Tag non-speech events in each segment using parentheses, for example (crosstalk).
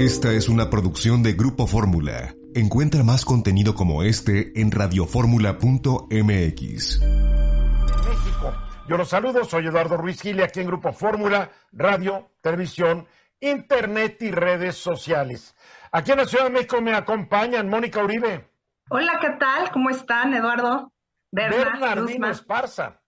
Esta es una producción de Grupo Fórmula. Encuentra más contenido como este en radioformula.mx. México. Yo los saludo, soy Eduardo Ruiz Gili, aquí en Grupo Fórmula, radio, televisión, internet y redes sociales. Aquí en la Ciudad de México me acompañan Mónica Uribe. Hola, ¿qué tal? ¿Cómo están, Eduardo? Bernardino Esparza.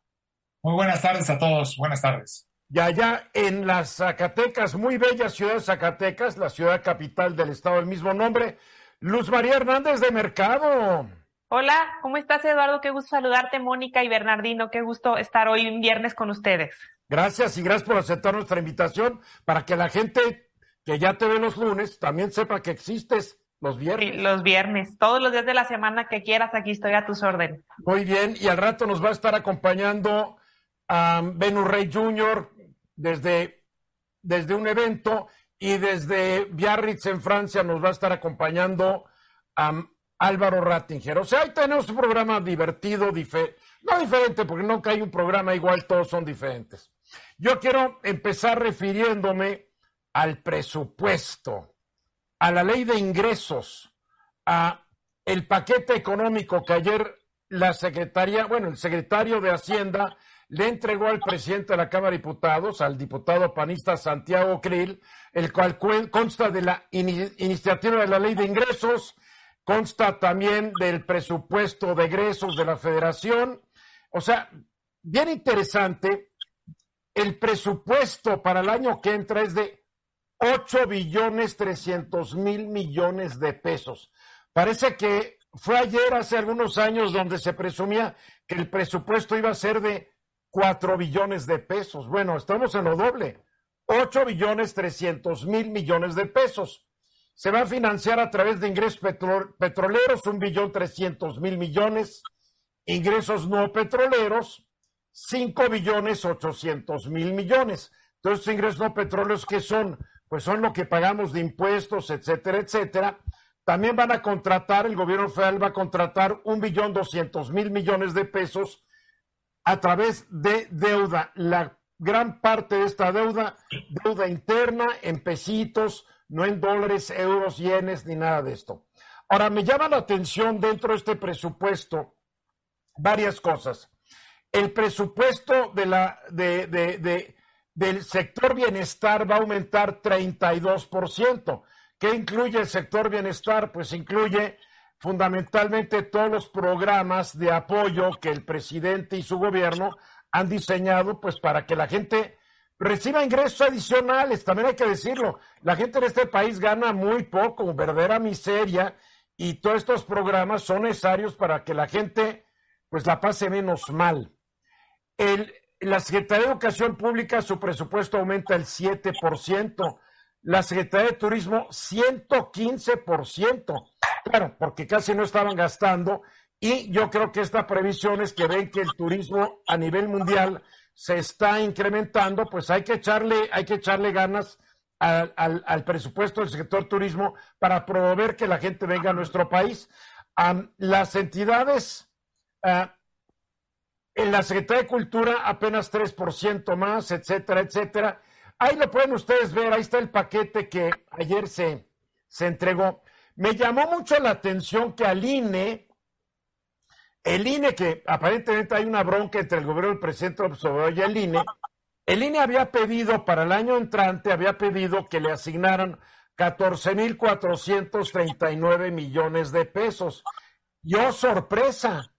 Muy buenas tardes a todos, buenas tardes. Y allá en las Zacatecas, muy bella ciudad de Zacatecas, la ciudad capital del estado del mismo nombre, Luz María Hernández de Mercado. Hola, ¿cómo estás Eduardo? Qué gusto saludarte, Mónica y Bernardino. Qué gusto estar hoy un viernes con ustedes. Gracias y gracias por aceptar nuestra invitación para que la gente que ya te ve los lunes también sepa que existes los viernes. Sí, los viernes, todos los días de la semana que quieras, aquí estoy a tus órdenes. Muy bien, y al rato nos va a estar acompañando a Venus Rey Jr., desde, desde un evento y desde Biarritz en Francia nos va a estar acompañando a Álvaro Rattinger. O sea, ahí tenemos un programa divertido, no diferente, porque nunca hay un programa igual, todos son diferentes. Yo quiero empezar refiriéndome al presupuesto, a la ley de ingresos, a el paquete económico que ayer la secretaria, bueno, el secretario de Hacienda le entregó al presidente de la Cámara de Diputados, al diputado panista Santiago Krill, el cual consta de la iniciativa de la ley de ingresos, consta también del presupuesto de egresos de la federación. O sea, bien interesante, el presupuesto para el año que entra es de 8 billones 300 mil millones de pesos. Parece que fue ayer, hace algunos años, donde se presumía que el presupuesto iba a ser de 4 billones de pesos. Bueno, estamos en lo doble. 8 billones 300 mil millones de pesos. Se va a financiar a través de ingresos petroleros, un billón 300 mil millones. Ingresos no petroleros, 5 billones 800 mil millones. Entonces, ingresos no petroleros, ¿qué son? Pues son lo que pagamos de impuestos, etcétera, etcétera. También van a contratar, el gobierno federal va a contratar un billón 200 mil millones de pesos a través de deuda. La gran parte de esta deuda, deuda interna en pesitos, no en dólares, euros, yenes, ni nada de esto. Ahora, me llama la atención dentro de este presupuesto varias cosas. El presupuesto de la, de, de, del sector bienestar va a aumentar 32%. ¿Qué incluye el sector bienestar? Pues incluye fundamentalmente todos los programas de apoyo que el presidente y su gobierno han diseñado, pues para que la gente reciba ingresos adicionales, también hay que decirlo, la gente en este país gana muy poco, verdadera miseria, y todos estos programas son necesarios para que la gente pues la pase menos mal. El, la Secretaría de Educación Pública, su presupuesto aumenta el 7%, la Secretaría de Turismo 115%. Claro, porque casi no estaban gastando y yo creo que esta previsión es que ven que el turismo a nivel mundial se está incrementando, pues hay que echarle, hay que echarle ganas al, presupuesto del sector turismo para promover que la gente venga a nuestro país. las entidades, ah, en la Secretaría de Cultura apenas 3% más, etcétera, etcétera. Ahí lo pueden ustedes ver, ahí está el paquete que ayer se, se entregó. Me llamó mucho la atención que al INE, el INE, que aparentemente hay una bronca entre el gobierno del presidente Observador y el INE, el INE había pedido para el año entrante, había pedido que le asignaran 14.439 millones de pesos. Yo, sorpresa,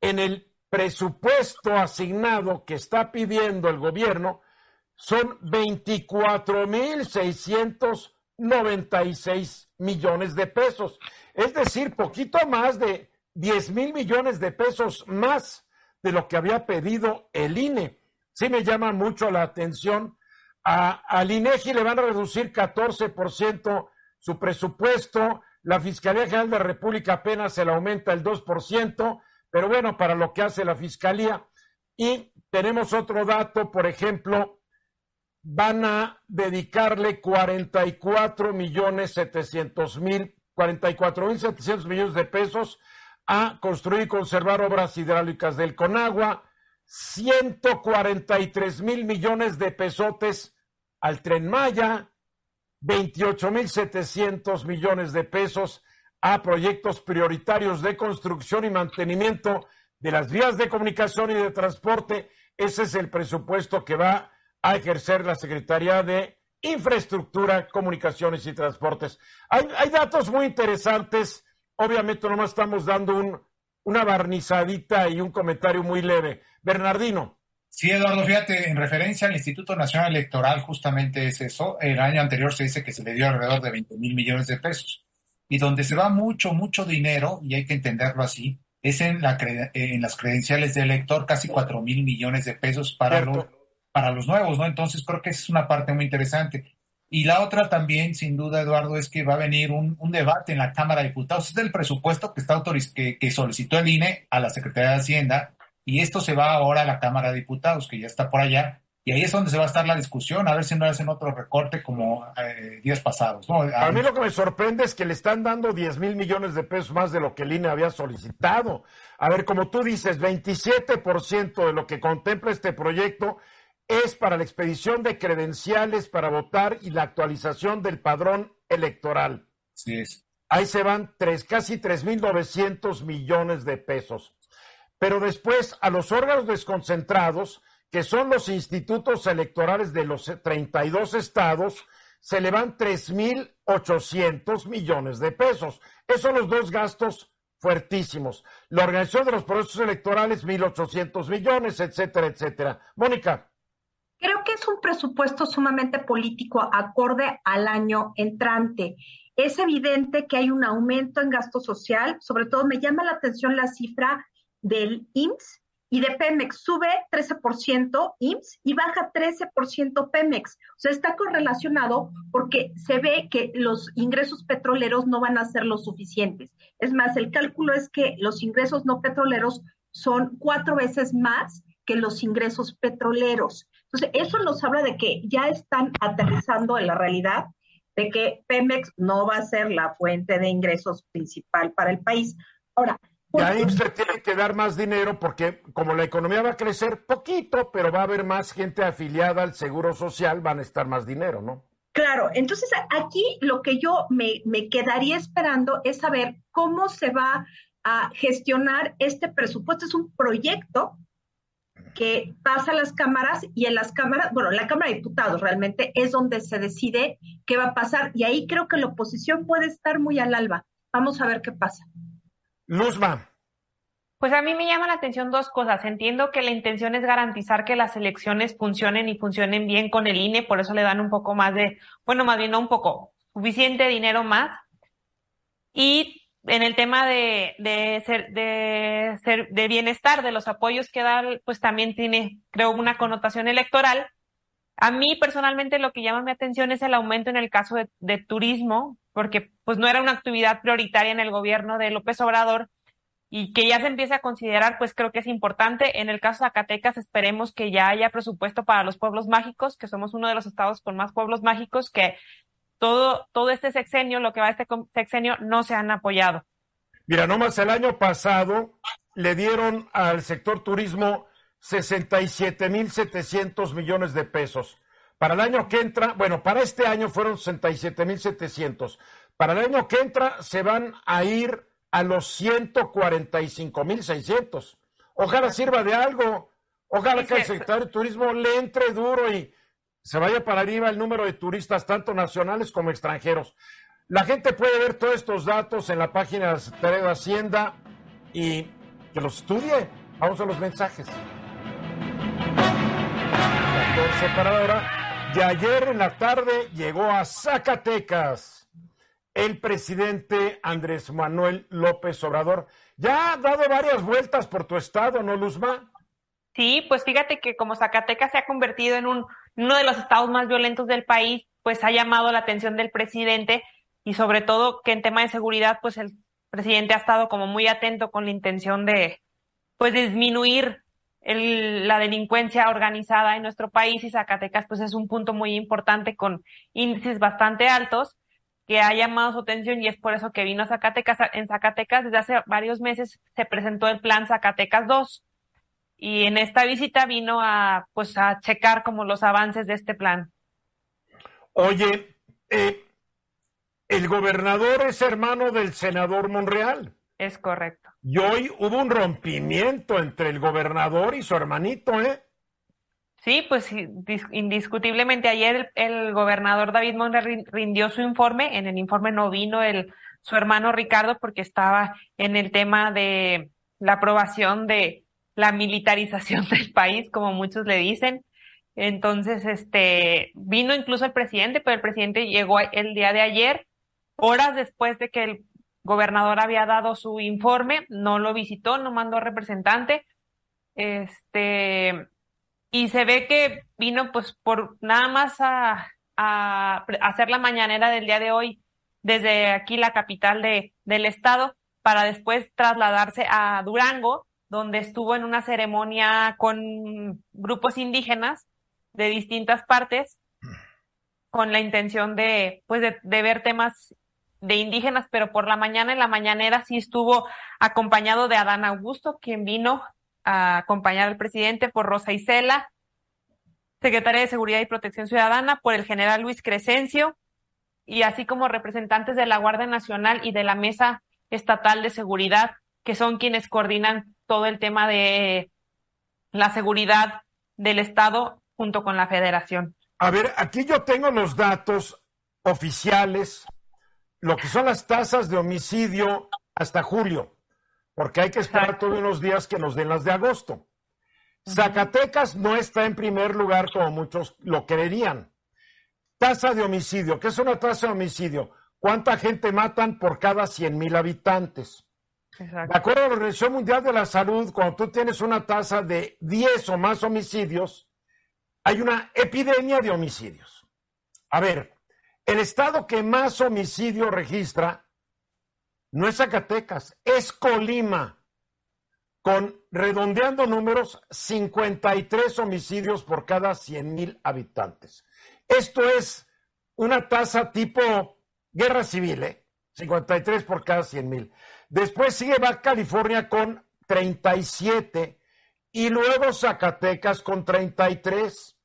en el presupuesto asignado que está pidiendo el gobierno son 24.696 millones de pesos. Es decir, poquito más de 10 mil millones de pesos más de lo que había pedido el INE. Sí me llama mucho la atención. A, al INEGI le van a reducir 14% su presupuesto. La Fiscalía General de la República apenas se le aumenta el 2%, pero bueno, para lo que hace la Fiscalía. Y tenemos otro dato, por ejemplo, van a dedicarle 44 millones 700 mil, 44 mil 700 millones de pesos a construir y conservar obras hidráulicas del Conagua, 143 mil millones de pesotes al Tren Maya, 28.700 millones de pesos a proyectos prioritarios de construcción y mantenimiento de las vías de comunicación y de transporte. Ese es el presupuesto que va a ejercer la Secretaría de Infraestructura, Comunicaciones y Transportes. Hay, hay datos muy interesantes. Obviamente nomás estamos dando un, una barnizadita y un comentario muy leve. Bernardino. Sí, Eduardo, fíjate, en referencia al Instituto Nacional Electoral, justamente es eso. El año anterior se dice que se le dio alrededor de 20 mil millones de pesos. Y donde se va mucho, mucho dinero, y hay que entenderlo así, es en, la, en las credenciales de elector, casi 4 mil millones de pesos para los, para los nuevos, ¿no? Entonces creo que esa es una parte muy interesante. Y la otra también, sin duda, Eduardo, es que va a venir un, un debate en la Cámara de Diputados. Es del presupuesto que, está autoriz que, que solicitó el INE a la Secretaría de Hacienda y esto se va ahora a la Cámara de Diputados, que ya está por allá, y ahí es donde se va a estar la discusión, a ver si no hacen otro recorte como eh, días pasados. ¿no? A mí lo que me sorprende es que le están dando 10 mil millones de pesos más de lo que el INE había solicitado. A ver, como tú dices, 27% de lo que contempla este proyecto es para la expedición de credenciales para votar y la actualización del padrón electoral. Sí es. Ahí se van tres, casi 3.900 millones de pesos. Pero después a los órganos desconcentrados, que son los institutos electorales de los 32 estados, se le van 3.800 millones de pesos. Esos son los dos gastos fuertísimos. La organización de los procesos electorales, 1.800 millones, etcétera, etcétera. Mónica. Creo que es un presupuesto sumamente político acorde al año entrante. Es evidente que hay un aumento en gasto social, sobre todo me llama la atención la cifra del IMSS y de Pemex sube 13% IMSS y baja 13% Pemex. O sea, está correlacionado porque se ve que los ingresos petroleros no van a ser lo suficientes. Es más, el cálculo es que los ingresos no petroleros son cuatro veces más que los ingresos petroleros. Entonces, eso nos habla de que ya están aterrizando en la realidad de que Pemex no va a ser la fuente de ingresos principal para el país. Ahora, y ahí usted tiene que dar más dinero porque como la economía va a crecer poquito, pero va a haber más gente afiliada al Seguro Social, van a estar más dinero, ¿no? Claro, entonces aquí lo que yo me, me quedaría esperando es saber cómo se va a gestionar este presupuesto. Es un proyecto que pasa a las cámaras y en las cámaras, bueno, la Cámara de Diputados realmente es donde se decide qué va a pasar y ahí creo que la oposición puede estar muy al alba. Vamos a ver qué pasa. Luzma. Pues a mí me llama la atención dos cosas. Entiendo que la intención es garantizar que las elecciones funcionen y funcionen bien con el INE, por eso le dan un poco más de, bueno, más bien no un poco, suficiente dinero más. Y en el tema de, de, ser, de, ser, de bienestar, de los apoyos que da, pues también tiene, creo, una connotación electoral. A mí personalmente lo que llama mi atención es el aumento en el caso de, turismo, porque pues no era una actividad prioritaria en el gobierno de López Obrador y que ya se empiece a considerar, pues creo que es importante. En el caso de Zacatecas, esperemos que ya haya presupuesto para los pueblos mágicos, que somos uno de los estados con más pueblos mágicos, que todo, todo este sexenio, lo que va a este sexenio, no se han apoyado. Mira, nomás el año pasado le dieron al sector turismo 67.700 millones de pesos. Para el año que entra, bueno, para este año fueron 67.700. Para el año que entra se van a ir a los 145.600. Ojalá sirva de algo. Ojalá que el sector de turismo le entre duro y se vaya para arriba el número de turistas, tanto nacionales como extranjeros. La gente puede ver todos estos datos en la página de Hacienda y que los estudie. Vamos a los mensajes. 14 para ahora. Y ayer en la tarde llegó a Zacatecas el presidente Andrés Manuel López Obrador. Ya ha dado varias vueltas por tu estado, ¿no, Luzma? Sí, pues fíjate que como Zacatecas se ha convertido en un, uno de los estados más violentos del país, pues ha llamado la atención del presidente y sobre todo que en tema de seguridad, pues el presidente ha estado como muy atento con la intención de, pues disminuir la delincuencia organizada en nuestro país y Zacatecas pues es un punto muy importante con índices bastante altos que ha llamado su atención y es por eso que vino a Zacatecas. En Zacatecas desde hace varios meses se presentó el plan Zacatecas 2 y en esta visita vino a pues a checar como los avances de este plan. Oye, eh, el gobernador es hermano del senador Monreal. Es correcto. Y hoy hubo un rompimiento entre el gobernador y su hermanito, ¿eh? Sí, pues indiscutiblemente ayer el, gobernador David Monreal rindió su informe. En el informe no vino el, su hermano Ricardo porque estaba en el tema de la aprobación de la militarización (laughs) del país, como muchos le dicen. Entonces, este, vino incluso el presidente, pero el presidente llegó el día de ayer, horas después de que el gobernador había dado su informe, no lo visitó, no mandó representante. Este, y se ve que vino pues por nada más a, hacer la mañanera del día de hoy desde aquí la capital de, del estado para después trasladarse a Durango, donde estuvo en una ceremonia con grupos indígenas de distintas partes con la intención de pues de, ver temas de indígenas, pero por la mañana en la mañanera sí estuvo acompañado de Adán Augusto, quien vino a acompañar al presidente por Rosa Isela, secretaria de Seguridad y Protección Ciudadana, por el general Luis Crescencio, y así como representantes de la Guardia Nacional y de la Mesa Estatal de Seguridad, que son quienes coordinan todo el tema de la seguridad del Estado junto con la Federación. A ver, aquí yo tengo los datos oficiales, lo que son las tasas de homicidio hasta julio porque hay que esperar todos unos días que nos den las de agosto. Zacatecas no está en primer lugar como muchos lo creerían. Tasa de homicidio. ¿Qué es una tasa de homicidio? ¿Cuánta gente matan por cada 100 mil habitantes? De acuerdo a la Organización Mundial de la Salud, cuando tú tienes una tasa de 10 o más homicidios, hay una epidemia de homicidios. A ver, el estado que más homicidio registra no es Zacatecas, es Colima, con redondeando números, 53 homicidios por cada 100 mil habitantes. Esto es una tasa tipo guerra civil, ¿eh? 53 por cada 100 mil. Después sigue Baja California con 37 y luego Zacatecas con 33.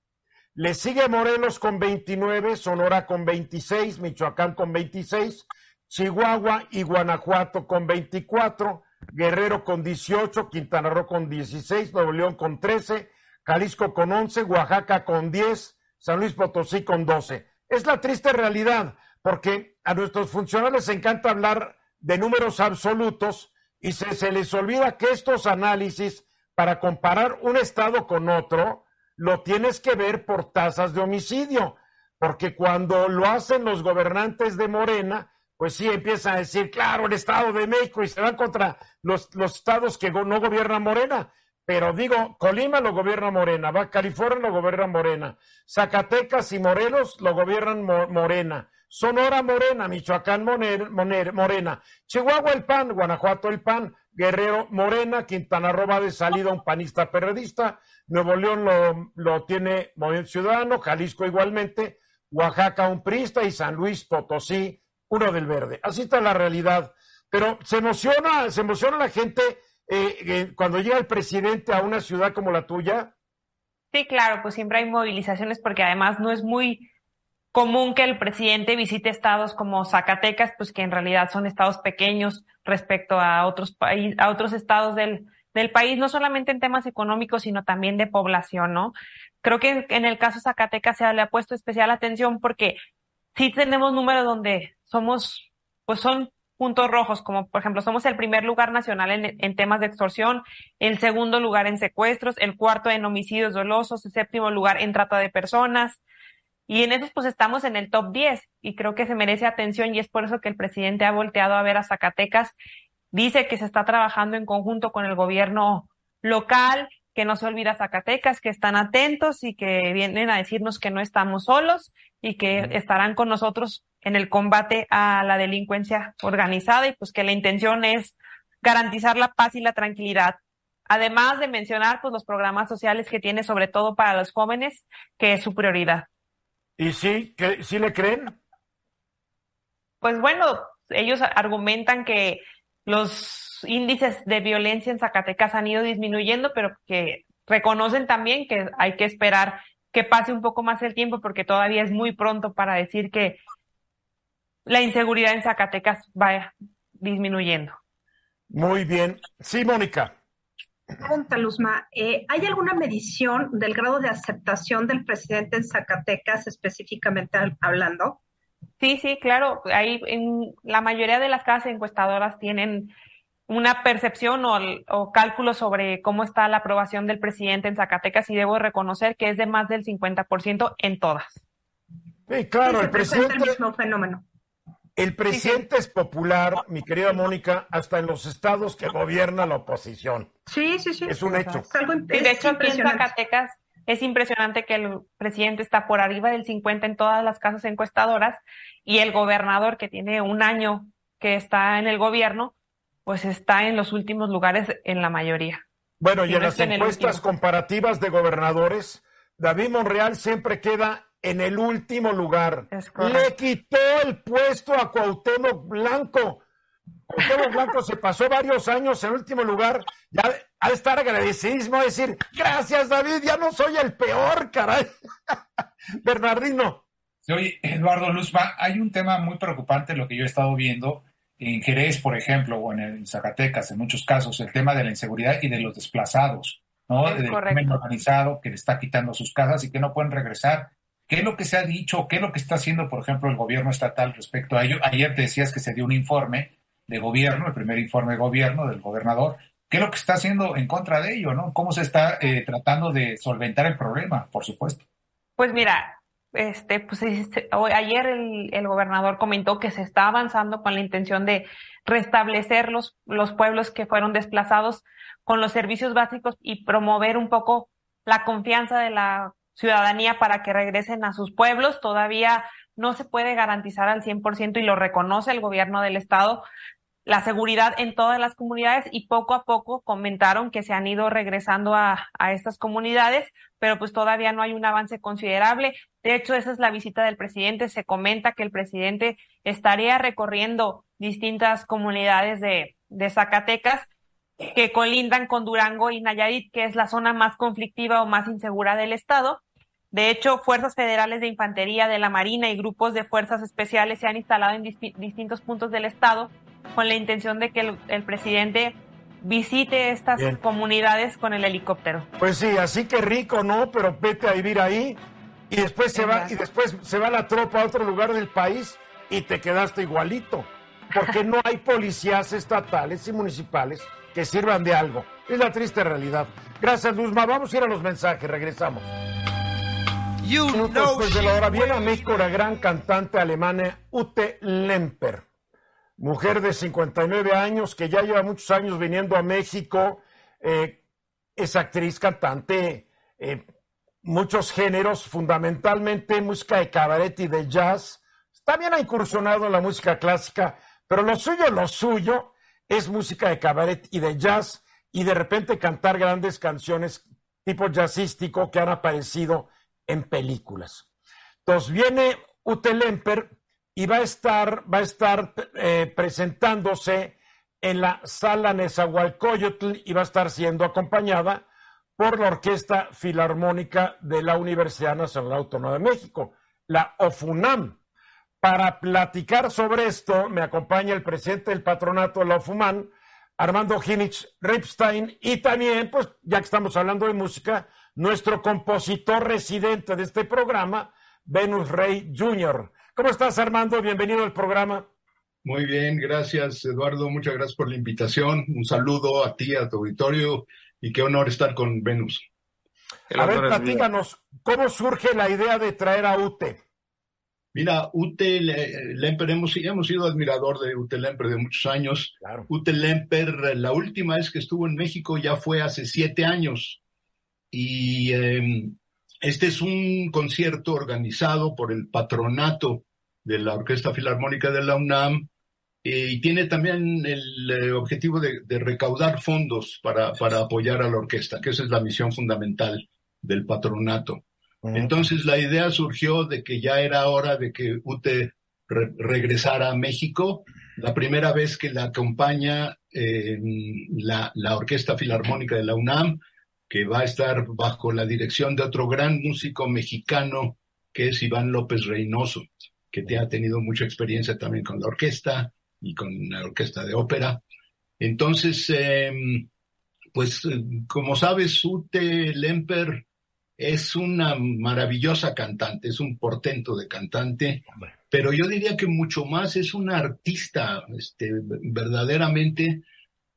Le sigue Morelos con 29, Sonora con 26, Michoacán con 26, Chihuahua y Guanajuato con 24, Guerrero con 18, Quintana Roo con 16, Nuevo León con 13, Jalisco con 11, Oaxaca con 10, San Luis Potosí con 12. Es la triste realidad, porque a nuestros funcionarios les encanta hablar de números absolutos y se, se les olvida que estos análisis para comparar un estado con otro lo tienes que ver por tasas de homicidio, porque cuando lo hacen los gobernantes de Morena, pues sí empiezan a decir, claro, el Estado de México y se van contra los, los estados que no gobiernan Morena. Pero digo, Colima lo gobierna Morena, California lo gobierna Morena, Zacatecas y Morelos lo gobiernan Morena, Sonora Morena, Michoacán Morena, Chihuahua el PAN, Guanajuato el PAN, Guerrero Morena, Quintana Roo de salida un panista periodista, Nuevo León lo, lo tiene Movimiento Ciudadano, Jalisco igualmente, Oaxaca un priista y San Luis Potosí uno del verde. Así está la realidad. Pero se emociona, se emociona la gente eh, eh, cuando llega el presidente a una ciudad como la tuya. Sí, claro, pues siempre hay movilizaciones porque además no es muy común que el presidente visite estados como Zacatecas, pues que en realidad son estados pequeños respecto a otros países, a otros estados del, del país, no solamente en temas económicos, sino también de población, ¿no? Creo que en el caso Zacatecas se le ha puesto especial atención porque sí tenemos números donde somos, pues son puntos rojos, como por ejemplo, somos el primer lugar nacional en, en, temas de extorsión, el segundo lugar en secuestros, el cuarto en homicidios dolosos, el séptimo lugar en trata de personas. Y en esos pues estamos en el top 10 y creo que se merece atención y es por eso que el presidente ha volteado a ver a Zacatecas. Dice que se está trabajando en conjunto con el gobierno local que no se olvida Zacatecas, que están atentos y que vienen a decirnos que no estamos solos y que estarán con nosotros en el combate a la delincuencia organizada y pues que la intención es garantizar la paz y la tranquilidad. Además de mencionar pues los programas sociales que tiene sobre todo para los jóvenes, que es su prioridad. ¿Y sí, que, sí le creen? Pues bueno, ellos argumentan que los índices de violencia en Zacatecas han ido disminuyendo, pero que reconocen también que hay que esperar que pase un poco más el tiempo porque todavía es muy pronto para decir que, la inseguridad en Zacatecas vaya disminuyendo. Muy bien. Sí, Mónica. Pregunta, Luzma, eh, ¿hay alguna medición del grado de aceptación del presidente en Zacatecas específicamente hablando? Sí, sí, claro. Hay en la mayoría de las casas encuestadoras tienen una percepción o, o cálculo sobre cómo está la aprobación del presidente en Zacatecas y debo reconocer que es de más del 50% en todas. Sí, claro, el presidente. Es el mismo fenómeno. El presidente es popular, mi querida Mónica, hasta en los estados que gobierna la oposición. Sí, sí, sí. Es un hecho. Es algo Y de hecho, aquí en Zacatecas es impresionante que el presidente está por arriba del 50 en todas las casas encuestadoras y el gobernador, que tiene un año que está en el gobierno, pues está en los últimos lugares en la mayoría. Bueno, y en no las en encuestas comparativas de gobernadores, David Monreal siempre queda en el último lugar. Le quitó el puesto a Cuauhtémoc Blanco. Cuauhtémoc Blanco se pasó varios años en último lugar. Ya ha de estar agradecidísimo, a decir, gracias David, ya no soy el peor, caray. (laughs) Bernardino. Oye, Eduardo Luzma, hay un tema muy preocupante, lo que yo he estado viendo en Jerez, por ejemplo, o en, el Zacatecas, en muchos casos, el tema de la inseguridad y de los desplazados, ¿no? Es Del correcto. crimen organizado que le está quitando sus casas y que no pueden regresar. ¿Qué es lo que se ha dicho? ¿Qué es lo que está haciendo, por ejemplo, el gobierno estatal respecto a ello? Ayer te decías que se dio un informe de gobierno, el primer informe de gobierno del gobernador. ¿Qué es lo que está haciendo en contra de ello, no? ¿Cómo se está eh, tratando de solventar el problema, por supuesto? Pues mira, este, pues este, hoy- ayer el, el gobernador comentó que se está avanzando con la intención de restablecer los, los pueblos que fueron desplazados con los servicios básicos y promover un poco la confianza de la ciudadanía para que regresen a sus pueblos. Todavía no se puede garantizar al 100% y lo reconoce el gobierno del estado la seguridad en todas las comunidades y poco a poco comentaron que se han ido regresando a, estas comunidades, pero pues todavía no hay un avance considerable. De hecho, esa es la visita del presidente. Se comenta que el presidente estaría recorriendo distintas comunidades de, de Zacatecas que colindan con Durango y Nayarit, que es la zona más conflictiva o más insegura del estado. De hecho, fuerzas federales de infantería de la Marina y grupos de fuerzas especiales se han instalado en distintos puntos del estado con la intención de que el, el presidente visite estas Bien. comunidades con el helicóptero. Pues sí, así que rico, ¿no? Pero vete a vivir ahí y después se va y después se va la tropa a otro lugar del país y te quedaste igualito, porque no hay policías estatales y municipales que sirvan de algo. Es la triste realidad. Gracias, Luzma. Vamos a ir a los mensajes, regresamos. Minutos después de la hora viene a México la gran cantante alemana Ute Lemper, mujer de 59 años que ya lleva muchos años viniendo a México. eh, es actriz, cantante, eh, muchos géneros, fundamentalmente música de cabaret y de jazz. También ha incursionado en la música clásica, pero lo suyo, lo suyo es música de cabaret y de jazz y de repente cantar grandes canciones tipo jazzístico que han aparecido en películas. Entonces viene Ute Lemper y va a estar, va a estar eh, presentándose en la sala Nezahualcóyotl y va a estar siendo acompañada por la Orquesta Filarmónica de la Universidad Nacional Autónoma de México, la OFUNAM. Para platicar sobre esto, me acompaña el presidente del patronato de la OFUMAN, Armando Ginich Ripstein, y también, pues, ya que estamos hablando de música, nuestro compositor residente de este programa, Venus Rey Jr. ¿Cómo estás, Armando? Bienvenido al programa. Muy bien, gracias Eduardo, muchas gracias por la invitación. Un saludo a ti, a tu auditorio y qué honor estar con Venus. A ver, platícanos, ¿cómo surge la idea de traer a UTE? Mira, Ute Le- Lemper, hemos, hemos sido admirador de Ute Lemper de muchos años. Claro. Ute Lemper, la última vez que estuvo en México ya fue hace siete años. Y eh, este es un concierto organizado por el patronato de la Orquesta Filarmónica de la UNAM eh, y tiene también el eh, objetivo de, de recaudar fondos para, para apoyar a la orquesta, que esa es la misión fundamental del patronato. Entonces la idea surgió de que ya era hora de que UTE re- regresara a México. La primera vez que la acompaña eh, la, la Orquesta Filarmónica de la UNAM, que va a estar bajo la dirección de otro gran músico mexicano que es Iván López Reynoso. que te ha tenido mucha experiencia también con la orquesta y con la orquesta de ópera. Entonces, em, pues como sabes, Ute Lemper es una maravillosa cantante, es un portento de cantante, pero yo diría que mucho más es una artista, este, verdaderamente,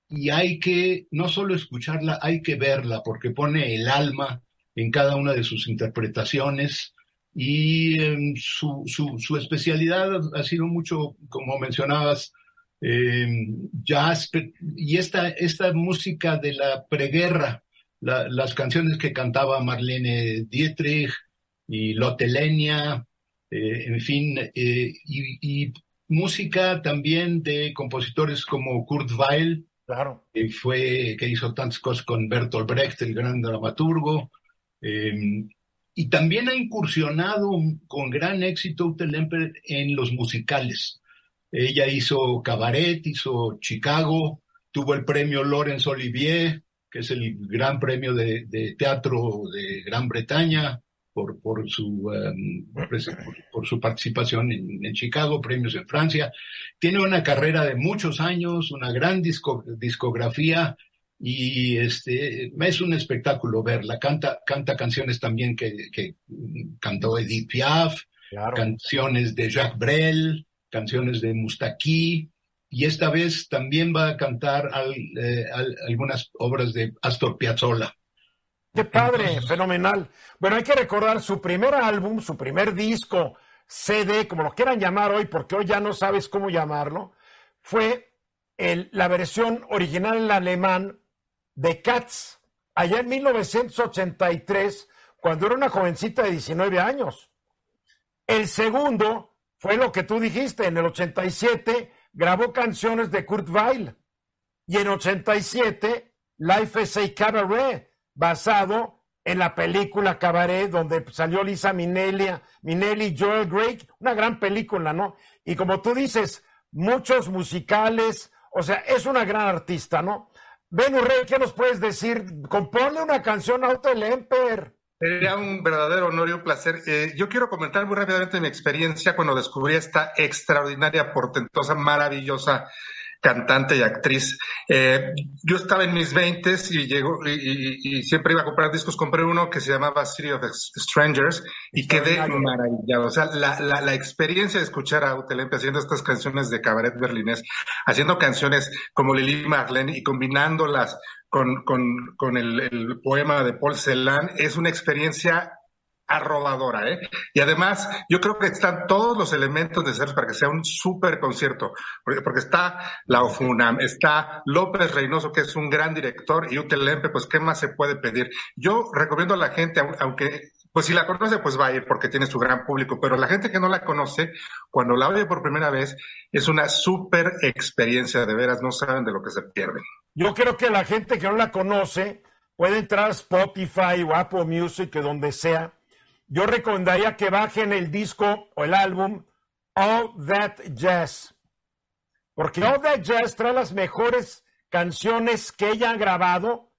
y hay que no solo escucharla, hay que verla, porque pone el alma en cada una de sus interpretaciones, y em, su, su, especialidad ha sido mucho, como mencionabas, em, jazz y esta, esta música de la preguerra, las canciones que cantaba Marlene Dietrich y Lotte Lenya, eh, en fin, eh, y, música también de compositores como Kurt Weill, claro. que fue, que hizo tantas cosas con Bertolt Brecht, el gran dramaturgo, em, y también ha incursionado con gran éxito Lemper en los musicales. Ella hizo Cabaret, hizo Chicago, tuvo el premio Laurence Olivier, que es el gran premio de, teatro de Gran Bretaña por, por, su, um, por, su participación en, Chicago, premios en Francia. Tiene una carrera de muchos años, una gran discografía y este es un espectáculo verla. Canta, canta canciones también que, que cantó Edith Piaf, canciones de Jacques Brel, canciones de Mustaki, y esta vez también va a cantar eh, algunas obras de Astor Piazzolla. Qué padre, fenomenal. Bueno, hay que recordar su primer álbum, su primer disco, CD, como lo quieran llamar hoy, porque hoy ya no sabes cómo llamarlo, fue el, la versión original en alemán de Cats, allá en 1983, cuando era una jovencita de 19 años. El segundo fue lo que tú dijiste, en el 87 grabó canciones de Kurt Weill y en 87 Life is a Cabaret, basado en la película Cabaret, donde salió Lisa Minnelli y Joel Grey, una gran película, ¿no? Y como tú dices, muchos musicales, o sea, es una gran artista, ¿no? Ben Rey, ¿qué nos puedes decir? Compone una canción a Otto Lemper. Sería un verdadero honor y un placer. Eh, yo quiero comentar muy rápidamente mi experiencia cuando descubrí esta extraordinaria, portentosa, maravillosa cantante y actriz. Eh, yo estaba en mis veintes y llegó y, siempre iba a comprar discos. Compré uno que se llamaba City of Strangers y quedé maravillado. O sea, la, la, la experiencia de escuchar a Utelempe haciendo estas canciones de cabaret berlinés, haciendo canciones como Lili Marlene y combinándolas con, con, con el, el, poema de Paul Celan es una experiencia arrobadora, ¿eh? Y además, yo creo que están todos los elementos necesarios para que sea un súper concierto, porque, porque, está la OFUNAM, está López Reynoso, que es un gran director, y Utelempe, pues, ¿qué más se puede pedir? Yo recomiendo a la gente, aunque, pues si la conoce, pues va a ir porque tiene su gran público, pero la gente que no la conoce, cuando la oye por primera vez, es una súper experiencia, de veras, no saben de lo que se pierden. Yo creo que la gente que no la conoce puede entrar a Spotify o Apple Music, que donde sea, yo recomendaría que bajen el disco o el álbum All That Jazz. Porque All That Jazz trae las mejores canciones que ella ha grabado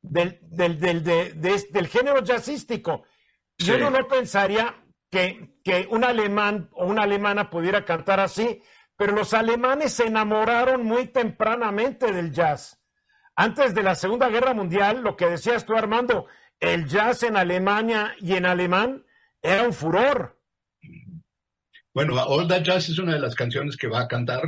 del, del, del, del género jazzístico. Yo no, pensaría que, que un alemán o una alemana pudiera cantar así, pero los alemanes se enamoraron muy tempranamente del jazz. Antes de la Segunda Guerra Mundial, lo que decías tú, Armando, el jazz en Alemania y en alemán era un furor. Bueno, All That Jazz es una de las canciones que va a cantar,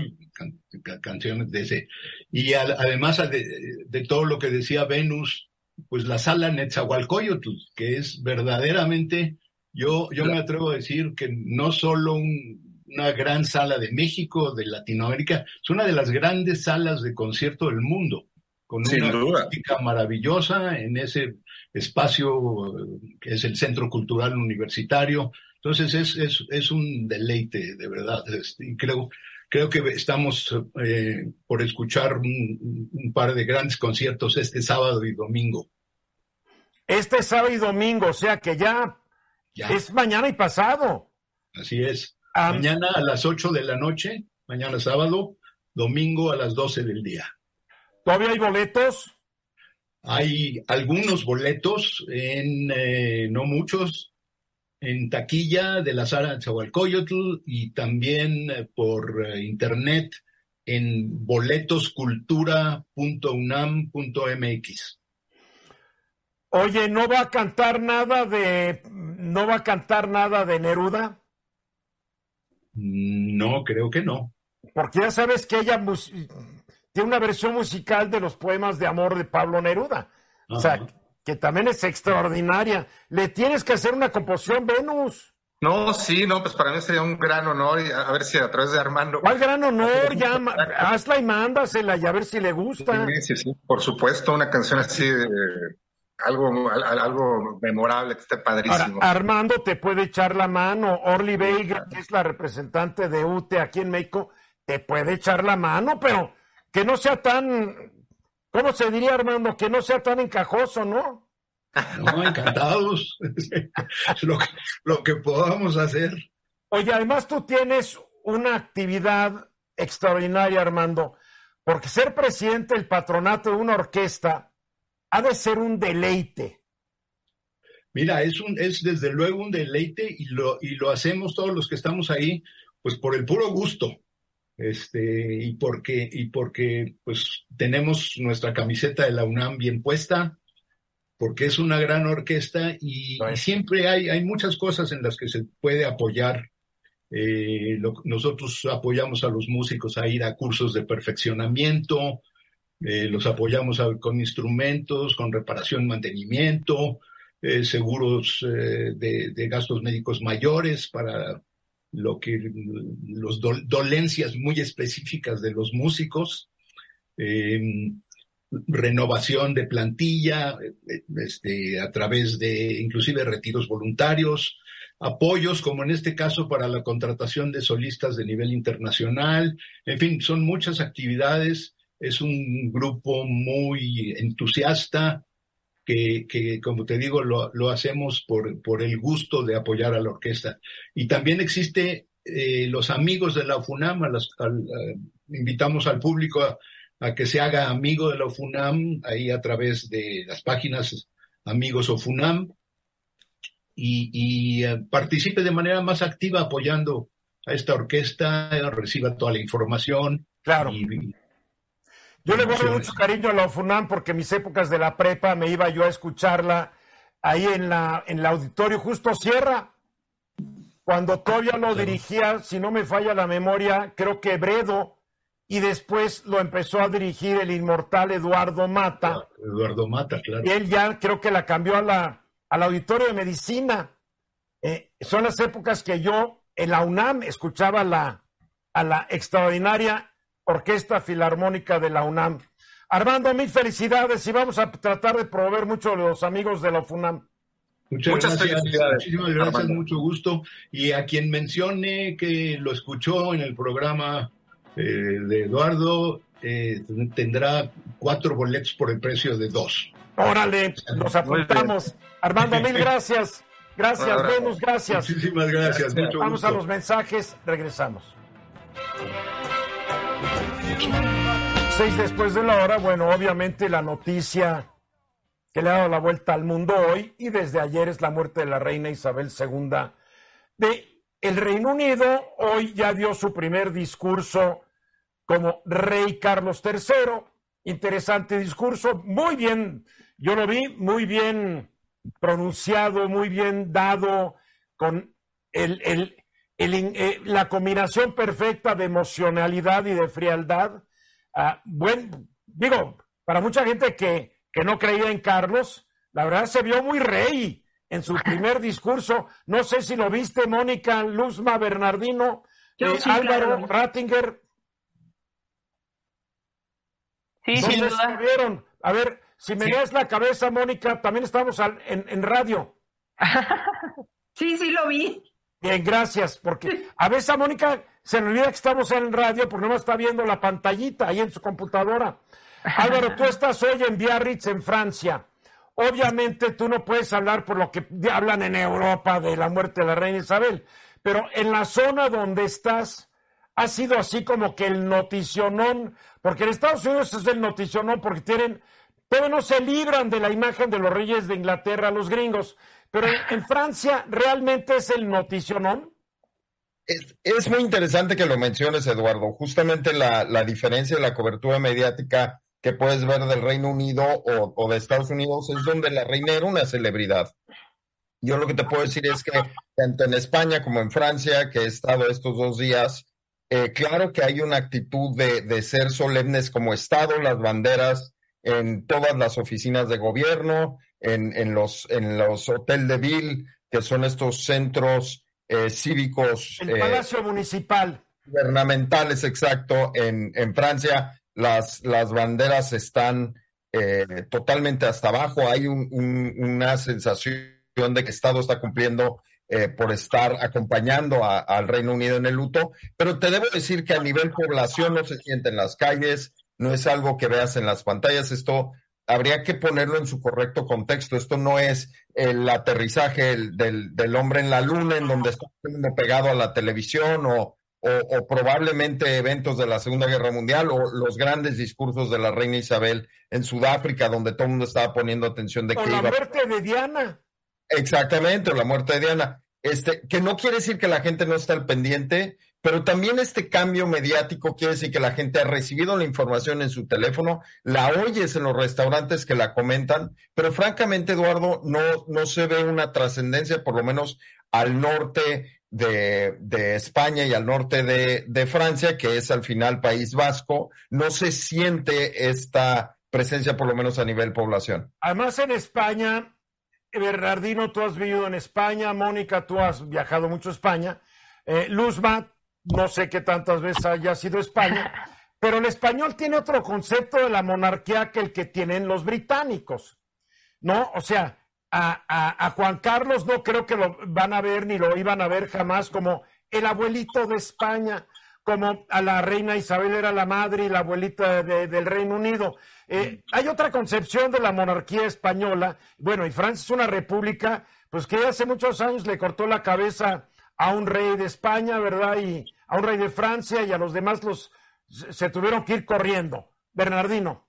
canciones de ese. Y además de, todo lo que decía Venus, pues la sala Netzahualcoyotl, que es verdaderamente, yo, yo me atrevo a decir que no solo una gran sala de México, de Latinoamérica, es una de las grandes salas de concierto del mundo con una acústica maravillosa en ese espacio que es el Centro Cultural Universitario. Entonces es, es, es un deleite, de verdad. Este, y creo, creo que estamos eh, por escuchar un, par de grandes conciertos este sábado y domingo. Este sábado y domingo, o sea que ya, ya. es mañana y pasado. Así es. mañana a las 8 de la noche, mañana sábado, domingo a las 12 del día. ¿Todavía hay boletos? Hay algunos boletos, en, eh, no muchos, en taquilla de la sala Chahualcoyotl y también eh, por eh, internet en boletoscultura.unam.mx. Oye, ¿no va a cantar nada de no va a cantar nada de Neruda? No, creo que no. Porque ya sabes que ella tiene una versión musical de los poemas de amor de Pablo Neruda. O sea, que también es extraordinaria. Le tienes que hacer una composición, Venus. No, sí, no, pues para mí sería un gran honor y a ver si a través de Armando. ¿Cuál gran honor? Ya, hazla y mándasela y a ver si le gusta. Sí, sí, sí, por supuesto, una canción así de algo, algo memorable que esté padrísimo. Armando te puede echar la mano, Orly Veiga, que es la representante de UTE aquí en México, te puede echar la mano, pero que no sea tan ¿Cómo se diría, Armando? Que no sea tan encajoso, ¿no? No, encantados. (laughs) lo, que, lo que podamos hacer. Oye, además tú tienes una actividad extraordinaria, Armando, porque ser presidente del patronato de una orquesta ha de ser un deleite. Mira, es, un, es desde luego un deleite y lo, y lo hacemos todos los que estamos ahí, pues por el puro gusto este, y porque, y porque pues tenemos nuestra camiseta de la UNAM bien puesta, porque es una gran orquesta y, siempre hay, hay muchas cosas en las que se puede apoyar. Eh, nosotros apoyamos a los músicos a ir a cursos de perfeccionamiento, eh, los apoyamos con instrumentos, con reparación, mantenimiento, eh, seguros de, de, gastos médicos mayores para lo que los dolencias muy específicas de los músicos, em, renovación de plantilla, este, a través de inclusive retiros voluntarios, apoyos, como en este caso para la contratación de solistas de nivel internacional, en fin, son muchas actividades, es un grupo muy entusiasta, que, como te digo, lo, hacemos por, por, el gusto de apoyar a la orquesta. Y también existe eh, los amigos de la UFUNAM, invitamos al público a, que se haga amigo de la UFUNAM, ahí a través de las páginas Amigos UFUNAM, y, y eh, participe de manera más activa apoyando a esta orquesta, reciba toda la información. Claro. Yo le guardo mucho cariño a la FUNAM porque en mis épocas de la prepa me iba yo a escucharla ahí en la en el auditorio justo Sierra. Cuando todavía lo dirigía, si no me falla la memoria, creo que Bredo, y después lo empezó a dirigir el inmortal Eduardo Mata. Eduardo Mata, claro. Y él ya creo que la cambió a la, al auditorio de medicina. Eh, son las épocas que yo en la UNAM escuchaba la, a la extraordinaria Orquesta Filarmónica de la UNAM. Armando, mil felicidades y vamos a tratar de promover mucho a los amigos de la UNAM. Muchas, gracias, muchísimas gracias, mucho gusto. Y a quien mencione que lo escuchó en el programa eh, de Eduardo, eh, tendrá cuatro boletos por el precio de dos. Órale, nos apuntamos. Armando, mil gracias. Gracias, Venus, gracias. Muchísimas gracias. Vamos a los mensajes, regresamos. Seis después de la hora, bueno, obviamente la noticia que le ha dado la vuelta al mundo hoy y desde ayer es la muerte de la reina Isabel II de el Reino Unido. Hoy ya dio su primer discurso como rey Carlos III. Interesante discurso, muy bien, yo lo vi, muy bien pronunciado, muy bien dado, con el, el, eh, la combinación perfecta de emocionalidad y de frialdad. Ah, bueno, digo, para mucha gente que, que no creía en Carlos, la verdad se vio muy rey en su (laughs) primer discurso. No sé si lo viste, Mónica, Luzma, Bernardino, eh, Álvaro, Rattinger. Sí, sí, vieron. A ver, si me das la cabeza, Mónica, también estamos en, en radio. (laughs) sí, sí lo vi. Bien, gracias, porque a veces a Mónica se le olvida que estamos en radio porque no está viendo la pantallita ahí en su computadora. Álvaro, tú estás hoy en Biarritz, en Francia. Obviamente tú no puedes hablar por lo que hablan en Europa de la muerte de la reina Isabel, pero en la zona donde estás ha sido así como que el noticionón, porque en Estados Unidos es el noticionón porque tienen, pero no se libran de la imagen de los reyes de Inglaterra, los gringos, Pero en Francia realmente es el noticionón. Es, es, muy interesante que lo menciones, Eduardo. Justamente la, la, diferencia de la cobertura mediática que puedes ver del Reino Unido o, de Estados Unidos es donde la reina era una celebridad. Yo lo que te puedo decir es que tanto en España como en Francia, que he estado estos dos días, eh, claro que hay una actitud de, de, ser solemnes como Estado, las banderas en todas las oficinas de gobierno, en, en los, en los Hotel de Ville, que son estos centros eh, cívicos. El Palacio Municipal. Gubernamentales, exacto. En, en Francia, las, las banderas están eh, totalmente hasta abajo. Hay un, un, una sensación de que Estado está cumpliendo eh, por estar acompañando a, al Reino Unido en el luto, pero te debo decir que a nivel población no se siente en las calles, no es algo que veas en las pantallas, esto habría que ponerlo en su correcto contexto, esto no es el aterrizaje del, del, hombre en la luna en donde está pegado a la televisión o, o, o, probablemente eventos de la Segunda Guerra Mundial o los grandes discursos de la reina Isabel en Sudáfrica donde todo el mundo estaba poniendo atención de o que la iba... muerte de Diana. Exactamente, la muerte de Diana. Este, que no quiere decir que la gente no está al pendiente, pero también este cambio mediático quiere decir que la gente ha recibido la información en su teléfono, la oyes en los restaurantes que la comentan, pero francamente, Eduardo, no, no se ve una trascendencia, por lo menos al norte de, España y al norte de, de Francia, que es al final País Vasco, no se siente esta presencia, por lo menos a nivel población. Además, en España, Bernardino, tú has vivido en España, Mónica, tú has viajado mucho a España, eh, Luzma, no sé qué tantas veces haya sido España, (laughs) pero el español tiene otro concepto de la monarquía que el que tienen los británicos, ¿no? O sea, a, a, a Juan Carlos no creo que lo van a ver ni lo iban a ver jamás como el abuelito de España, como a la reina Isabel era la madre y la abuelita de, del Reino Unido. Eh, hay otra concepción de la monarquía española. Bueno, y Francia es una república, pues que hace muchos años le cortó la cabeza a un rey de España, ¿verdad? Y a un rey de Francia y a los demás los se tuvieron que ir corriendo. Bernardino.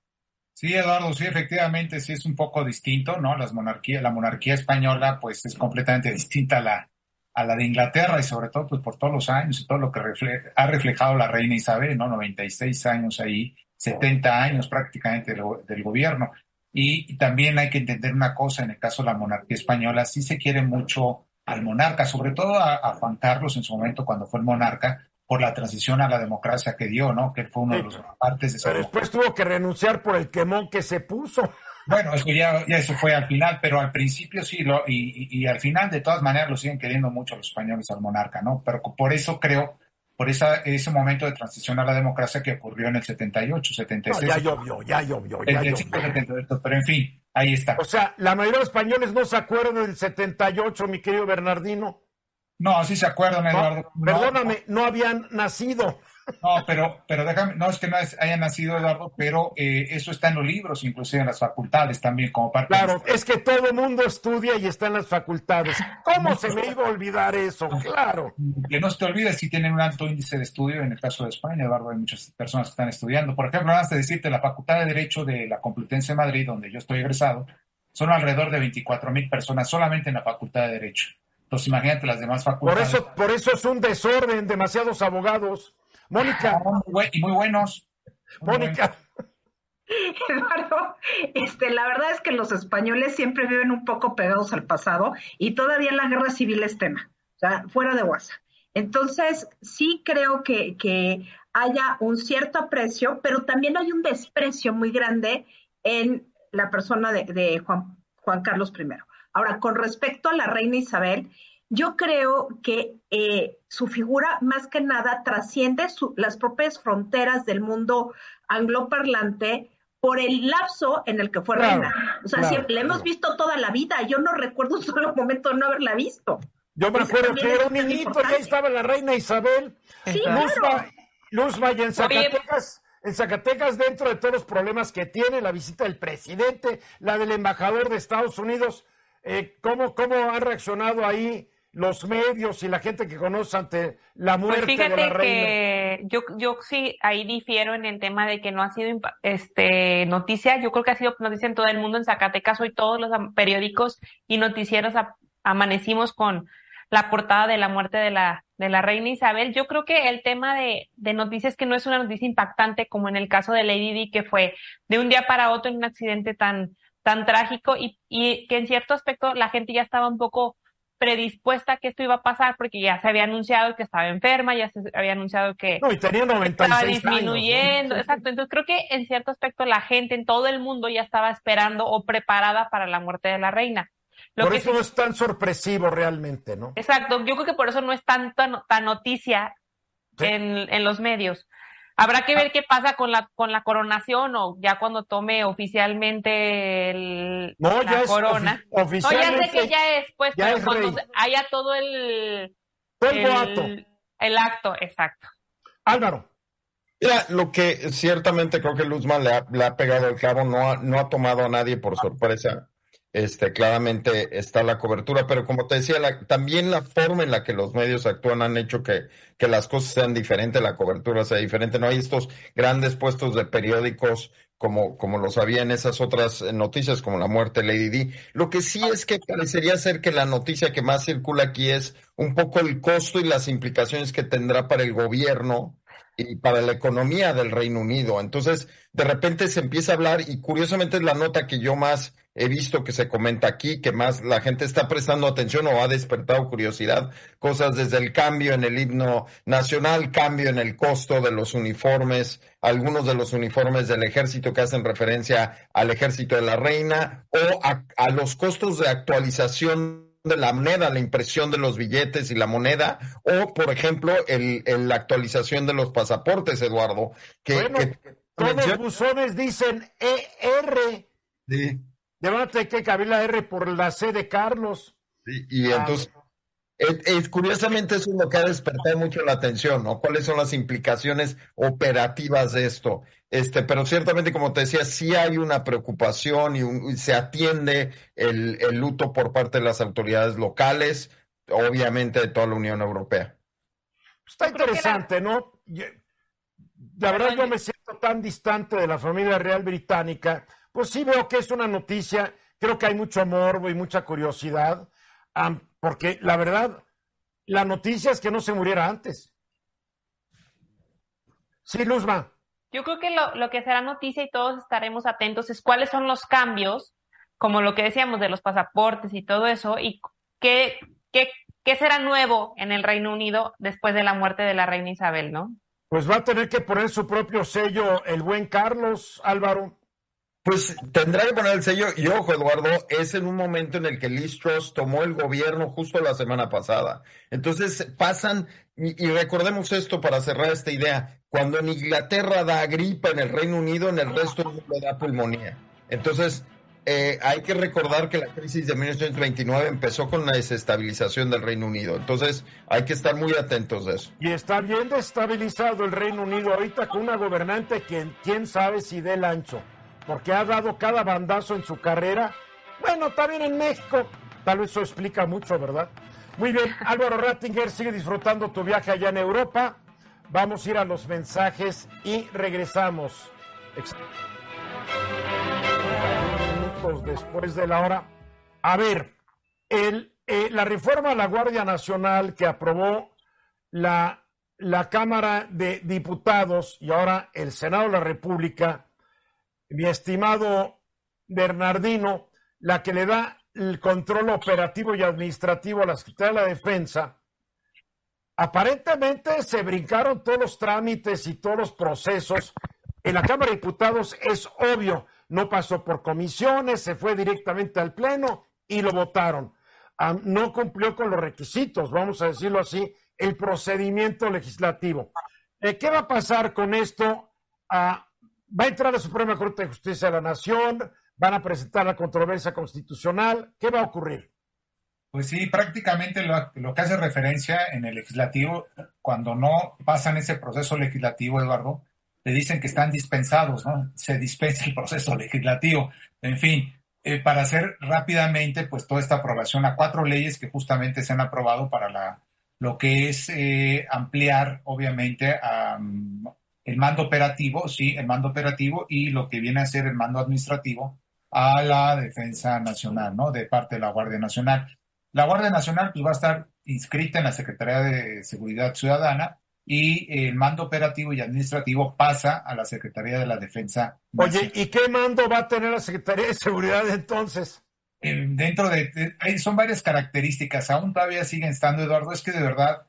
Sí, Eduardo, sí, efectivamente, sí es un poco distinto, ¿no? Las monarquías, la monarquía española, pues es completamente distinta a la, a la de Inglaterra y sobre todo pues por todos los años y todo lo que ha reflejado la reina Isabel, ¿no? 96 años ahí, 70 años prácticamente del, del gobierno. Y, y, también hay que entender una cosa, en el caso de la monarquía española, sí se quiere mucho al monarca, sobre todo a, a Juan Carlos en su momento cuando fue el monarca, por la transición a la democracia que dio, ¿no? Que fue uno de los partes de Pero después tuvo que renunciar por el quemón que se puso. (laughs) Bueno, eso ya, ya eso fue al final, pero al principio sí, lo, y, y, y, al final de todas maneras lo siguen queriendo mucho los españoles al monarca, ¿no? Pero por eso creo, por esa, ese momento de transición a la democracia que ocurrió en el 78, 76. No, ya llovió, ya llovió, ya llovió. 78, pero en fin, ahí está. O sea, la mayoría de los españoles no se acuerdan del 78, mi querido Bernardino. No, sí se acuerdan, Eduardo. No, perdóname, no, no habían nacido. No, pero, pero déjame, no es que no es, haya nacido Eduardo, pero eh, eso está en los libros, inclusive en las facultades también, como parte Claro, de es que todo el mundo estudia y está en las facultades. ¿Cómo se me iba a olvidar eso? Claro. Que no se te olvide si tienen un alto índice de estudio, en el caso de España, Eduardo, hay muchas personas que están estudiando. Por ejemplo, antes de decirte, la Facultad de Derecho de la Complutense de Madrid, donde yo estoy egresado, son alrededor de 24 mil personas solamente en la Facultad de Derecho. Entonces, imagínate las demás facultades. Por eso, por eso es un desorden, demasiados abogados. Mónica. y muy buenos. Mónica. Eduardo, este, la verdad es que los españoles siempre viven un poco pegados al pasado y todavía la guerra civil es tema, o sea, fuera de WhatsApp. Entonces, sí creo que, que haya un cierto aprecio, pero también hay un desprecio muy grande en la persona de, de Juan, Juan Carlos I. Ahora, con respecto a la reina Isabel, yo creo que eh, su figura más que nada trasciende su, las propias fronteras del mundo angloparlante por el lapso en el que fue Claro, reina. O sea, claro, siempre, la hemos visto toda la vida. Yo no recuerdo un solo momento de no haberla visto. Yo me acuerdo que era un niñito y ahí estaba la reina Isabel. Sí, Luzma, claro. Luzma, y en Zacatecas, en Zacatecas, dentro de todos los problemas que tiene, la visita del presidente, la del embajador de Estados Unidos, eh, ¿cómo, ¿cómo han reaccionado ahí los medios y la gente que conoce ante la Pues muerte de la fíjate reina? que yo, yo sí ahí difiero en el tema de que no ha sido este noticia. Yo creo que ha sido noticia en todo el mundo. En Zacatecas hoy todos los periódicos y noticieros amanecimos con la portada de la muerte de la, de la reina Isabel. Yo creo que el tema de, de noticias que no es una noticia impactante como en el caso de Lady Di, que fue de un día para otro en un accidente tan, tan trágico y, y que en cierto aspecto la gente ya estaba un poco predispuesta a que esto iba a pasar porque ya se había anunciado que estaba enferma, ya se había anunciado que no, y tenía 96 estaba disminuyendo, exacto. Entonces creo que en cierto aspecto la gente en todo el mundo ya estaba esperando o preparada para la muerte de la reina. Lo por eso no es tan sorpresivo realmente, ¿no? Exacto, yo creo que por eso no es tanta tan noticia en, en los medios. Habrá que ver qué pasa con la con la coronación o ya cuando tome oficialmente el, no, la ya corona. Es oficialmente, no, ya sé que ya es, pues, ya pero es cuando rey. haya todo el Todo el boato. el acto, exacto. Álvaro. Mira, lo que ciertamente creo que Luzman le ha, le ha pegado el clavo, no ha, no ha tomado a nadie por sorpresa. Este, claramente está la cobertura, pero como te decía, la, también la forma en la que los medios actúan han hecho que, que las cosas sean diferentes, la cobertura sea diferente. No hay estos grandes puestos de periódicos como, como los había en esas otras noticias, como la muerte de Lady Di. Lo que sí es que parecería ser que la noticia que más circula aquí es un poco el costo y las implicaciones que tendrá para el gobierno y para la economía del Reino Unido. Entonces, de repente se empieza a hablar y curiosamente es la nota que yo más he visto que se comenta aquí, que más la gente está prestando atención o ha despertado curiosidad, cosas desde el cambio en el himno nacional, cambio en el costo de los uniformes, algunos de los uniformes del ejército que hacen referencia al ejército de la reina o a, a los costos de actualización de la moneda, la impresión de los billetes y la moneda, o por ejemplo, el, el la actualización de los pasaportes, Eduardo. Que, bueno, que todos los buzones dicen ER. Sí. Le van a tener que cambiar la R por la C de Carlos. Sí, y entonces, es, es, curiosamente eso es lo que ha despertado mucho la atención, ¿no? ¿Cuáles son las implicaciones operativas de esto? Este, pero ciertamente, como te decía, sí hay una preocupación y, un, y se atiende el, el, luto por parte de las autoridades locales, obviamente de toda la Unión Europea. Está interesante, ¿no? La verdad yo me siento tan distante de la familia real británica, pues sí veo que es una noticia, creo que hay mucho morbo y mucha curiosidad, um, porque la verdad, la noticia es que no se muriera antes. Sí, Luzma. Yo creo que lo, lo, que será noticia y todos estaremos atentos es cuáles son los cambios, como lo que decíamos de los pasaportes y todo eso, y qué, qué, qué será nuevo en el Reino Unido después de la muerte de la reina Isabel, ¿no? Pues va a tener que poner su propio sello el buen Carlos, Álvaro. Pues tendrá que poner el sello, y ojo, Eduardo, es en un momento en el que Liz Truss tomó el gobierno justo la semana pasada. Entonces pasan, y, recordemos esto para cerrar esta idea, cuando en Inglaterra da gripa en el Reino Unido, en el resto del mundo da pulmonía. Entonces, eh, hay que recordar que la crisis de 1929 empezó con la desestabilización del Reino Unido. Entonces, hay que estar muy atentos de eso. Y está bien desestabilizado el Reino Unido ahorita con una gobernante que quién sabe si dé el ancho porque ha dado cada bandazo en su carrera. Bueno, también en México. Tal vez eso explica mucho, ¿verdad? Muy bien, (laughs) Álvaro Rattinger, sigue disfrutando tu viaje allá en Europa. Vamos a ir a los mensajes y regresamos. Minutos después de la hora. A ver, el, eh, la reforma a la Guardia Nacional que aprobó la, la Cámara de Diputados y ahora el Senado de la República mi estimado Bernardino, la que le da el control operativo y administrativo a la Secretaría de la Defensa, aparentemente se brincaron todos los trámites y todos los procesos. En la Cámara de Diputados es obvio, no pasó por comisiones, se fue directamente al Pleno y lo votaron. Um, no cumplió con los requisitos, vamos a decirlo así, el procedimiento legislativo. Eh, ¿Qué va a pasar con esto? Uh, va a entrar la Suprema Corte de Justicia de la Nación, van a presentar la controversia constitucional. ¿Qué va a ocurrir? Pues sí, prácticamente lo, que hace referencia en el legislativo, cuando no pasan ese proceso legislativo, Eduardo, le dicen que están dispensados, ¿no? Se dispensa el proceso legislativo. En fin, eh, para hacer rápidamente, pues toda esta aprobación a cuatro leyes que justamente se han aprobado para la, lo que es eh, ampliar, obviamente, a, el mando operativo, sí, el mando operativo y lo que viene a ser el mando administrativo a la defensa nacional, ¿no? De parte de la Guardia Nacional. La Guardia Nacional pues, va a estar inscrita en la Secretaría de Seguridad Ciudadana y el mando operativo y administrativo pasa a la Secretaría de la Defensa. Oye, ¿y qué mando va a tener la Secretaría de Seguridad entonces? dentro de, son varias características, aún todavía siguen estando, Eduardo, es que de verdad, eh,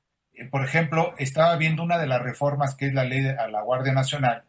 por ejemplo, estaba viendo una de las reformas que es la ley a la Guardia Nacional,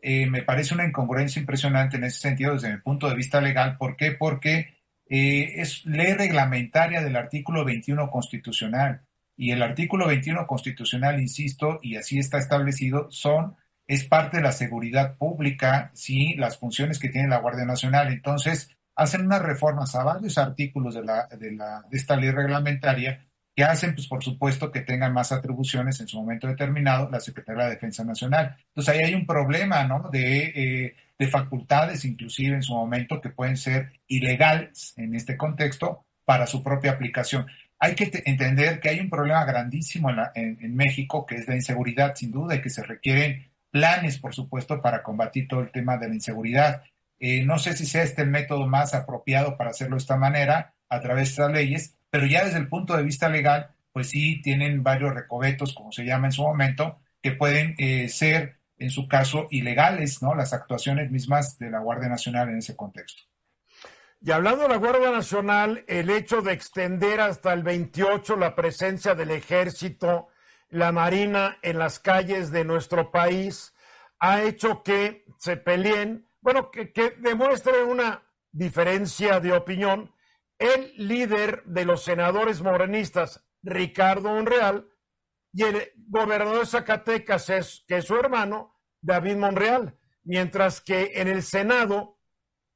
eh, me parece una incongruencia impresionante en ese sentido desde mi punto de vista legal, ¿por qué? Porque eh, es ley reglamentaria del artículo 21 constitucional y el artículo 21 constitucional, insisto, y así está establecido, son es parte de la seguridad pública, sí, las funciones que tiene la Guardia Nacional. Entonces, hacen unas reformas a varios artículos de, la, de esta ley reglamentaria que hacen, pues por supuesto, que tengan más atribuciones en su momento determinado la Secretaría de la Defensa Nacional. Entonces ahí hay un problema, ¿no? De, eh, de facultades, inclusive en su momento, que pueden ser ilegales en este contexto para su propia aplicación. Hay que entender que hay un problema grandísimo en, México, que es la inseguridad, sin duda, y que se requieren planes, por supuesto, para combatir todo el tema de la inseguridad. Eh, no sé si sea este el método más apropiado para hacerlo de esta manera, a través de estas leyes, pero ya desde el punto de vista legal, pues sí tienen varios recobetos, como se llama en su momento, que pueden eh, ser, en su caso, ilegales, ¿no? Las actuaciones mismas de la Guardia Nacional en ese contexto. Y hablando de la Guardia Nacional, el hecho de extender hasta el 28 la presencia del ejército, la Marina en las calles de nuestro país, ha hecho que se peleen bueno, que, demuestre una diferencia de opinión el líder de los senadores morenistas, Ricardo Monreal, y el gobernador de Zacatecas, es, que es su hermano, David Monreal, mientras que en el Senado,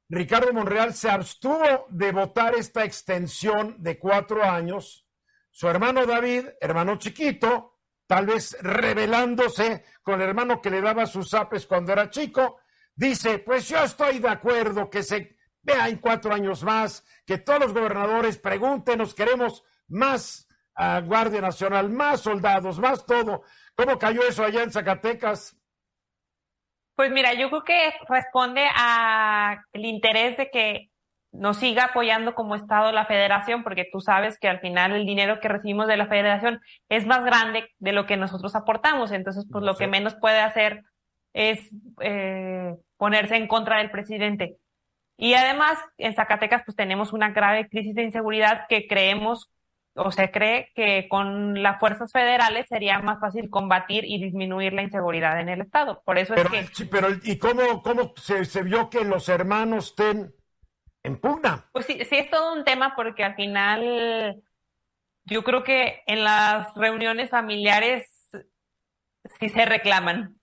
Ricardo Monreal se abstuvo de votar esta extensión de cuatro años. Su hermano David, hermano chiquito, tal vez rebelándose con el hermano que le daba sus apes cuando era chico, dice, pues yo estoy de acuerdo que se vea en cuatro años más, que todos los gobernadores pregunten, nos queremos más a Guardia Nacional, más soldados, más todo. ¿Cómo cayó eso allá en Zacatecas? Pues mira, yo creo que responde al interés de que nos siga apoyando como Estado la federación, porque tú sabes que al final el dinero que recibimos de la federación es más grande de lo que nosotros aportamos. Entonces, pues lo que menos puede hacer es eh, ponerse en contra del presidente. Y además, en Zacatecas, pues tenemos una grave crisis de inseguridad que creemos o se cree que con las fuerzas federales sería más fácil combatir y disminuir la inseguridad en el Estado. Por eso es que... pero, ¿y cómo, cómo se, se, vio que los hermanos estén en pugna? Pues sí, sí, es todo un tema porque al final yo creo que en las reuniones familiares sí se reclaman.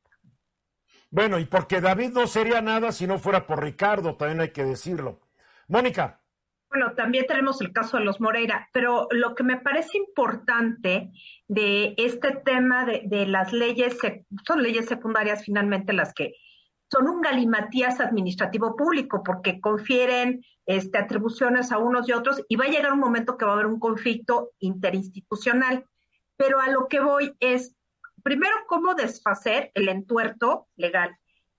Bueno, y porque David no sería nada si no fuera por Ricardo, también hay que decirlo. Mónica. Bueno, también tenemos el caso de los Moreira, pero lo que me parece importante de este tema de, las leyes, son leyes secundarias finalmente las que son un galimatías administrativo público porque confieren este, atribuciones a unos y otros y va a llegar un momento que va a haber un conflicto interinstitucional. Pero a lo que voy es, primero, cómo desfacer el entuerto legal.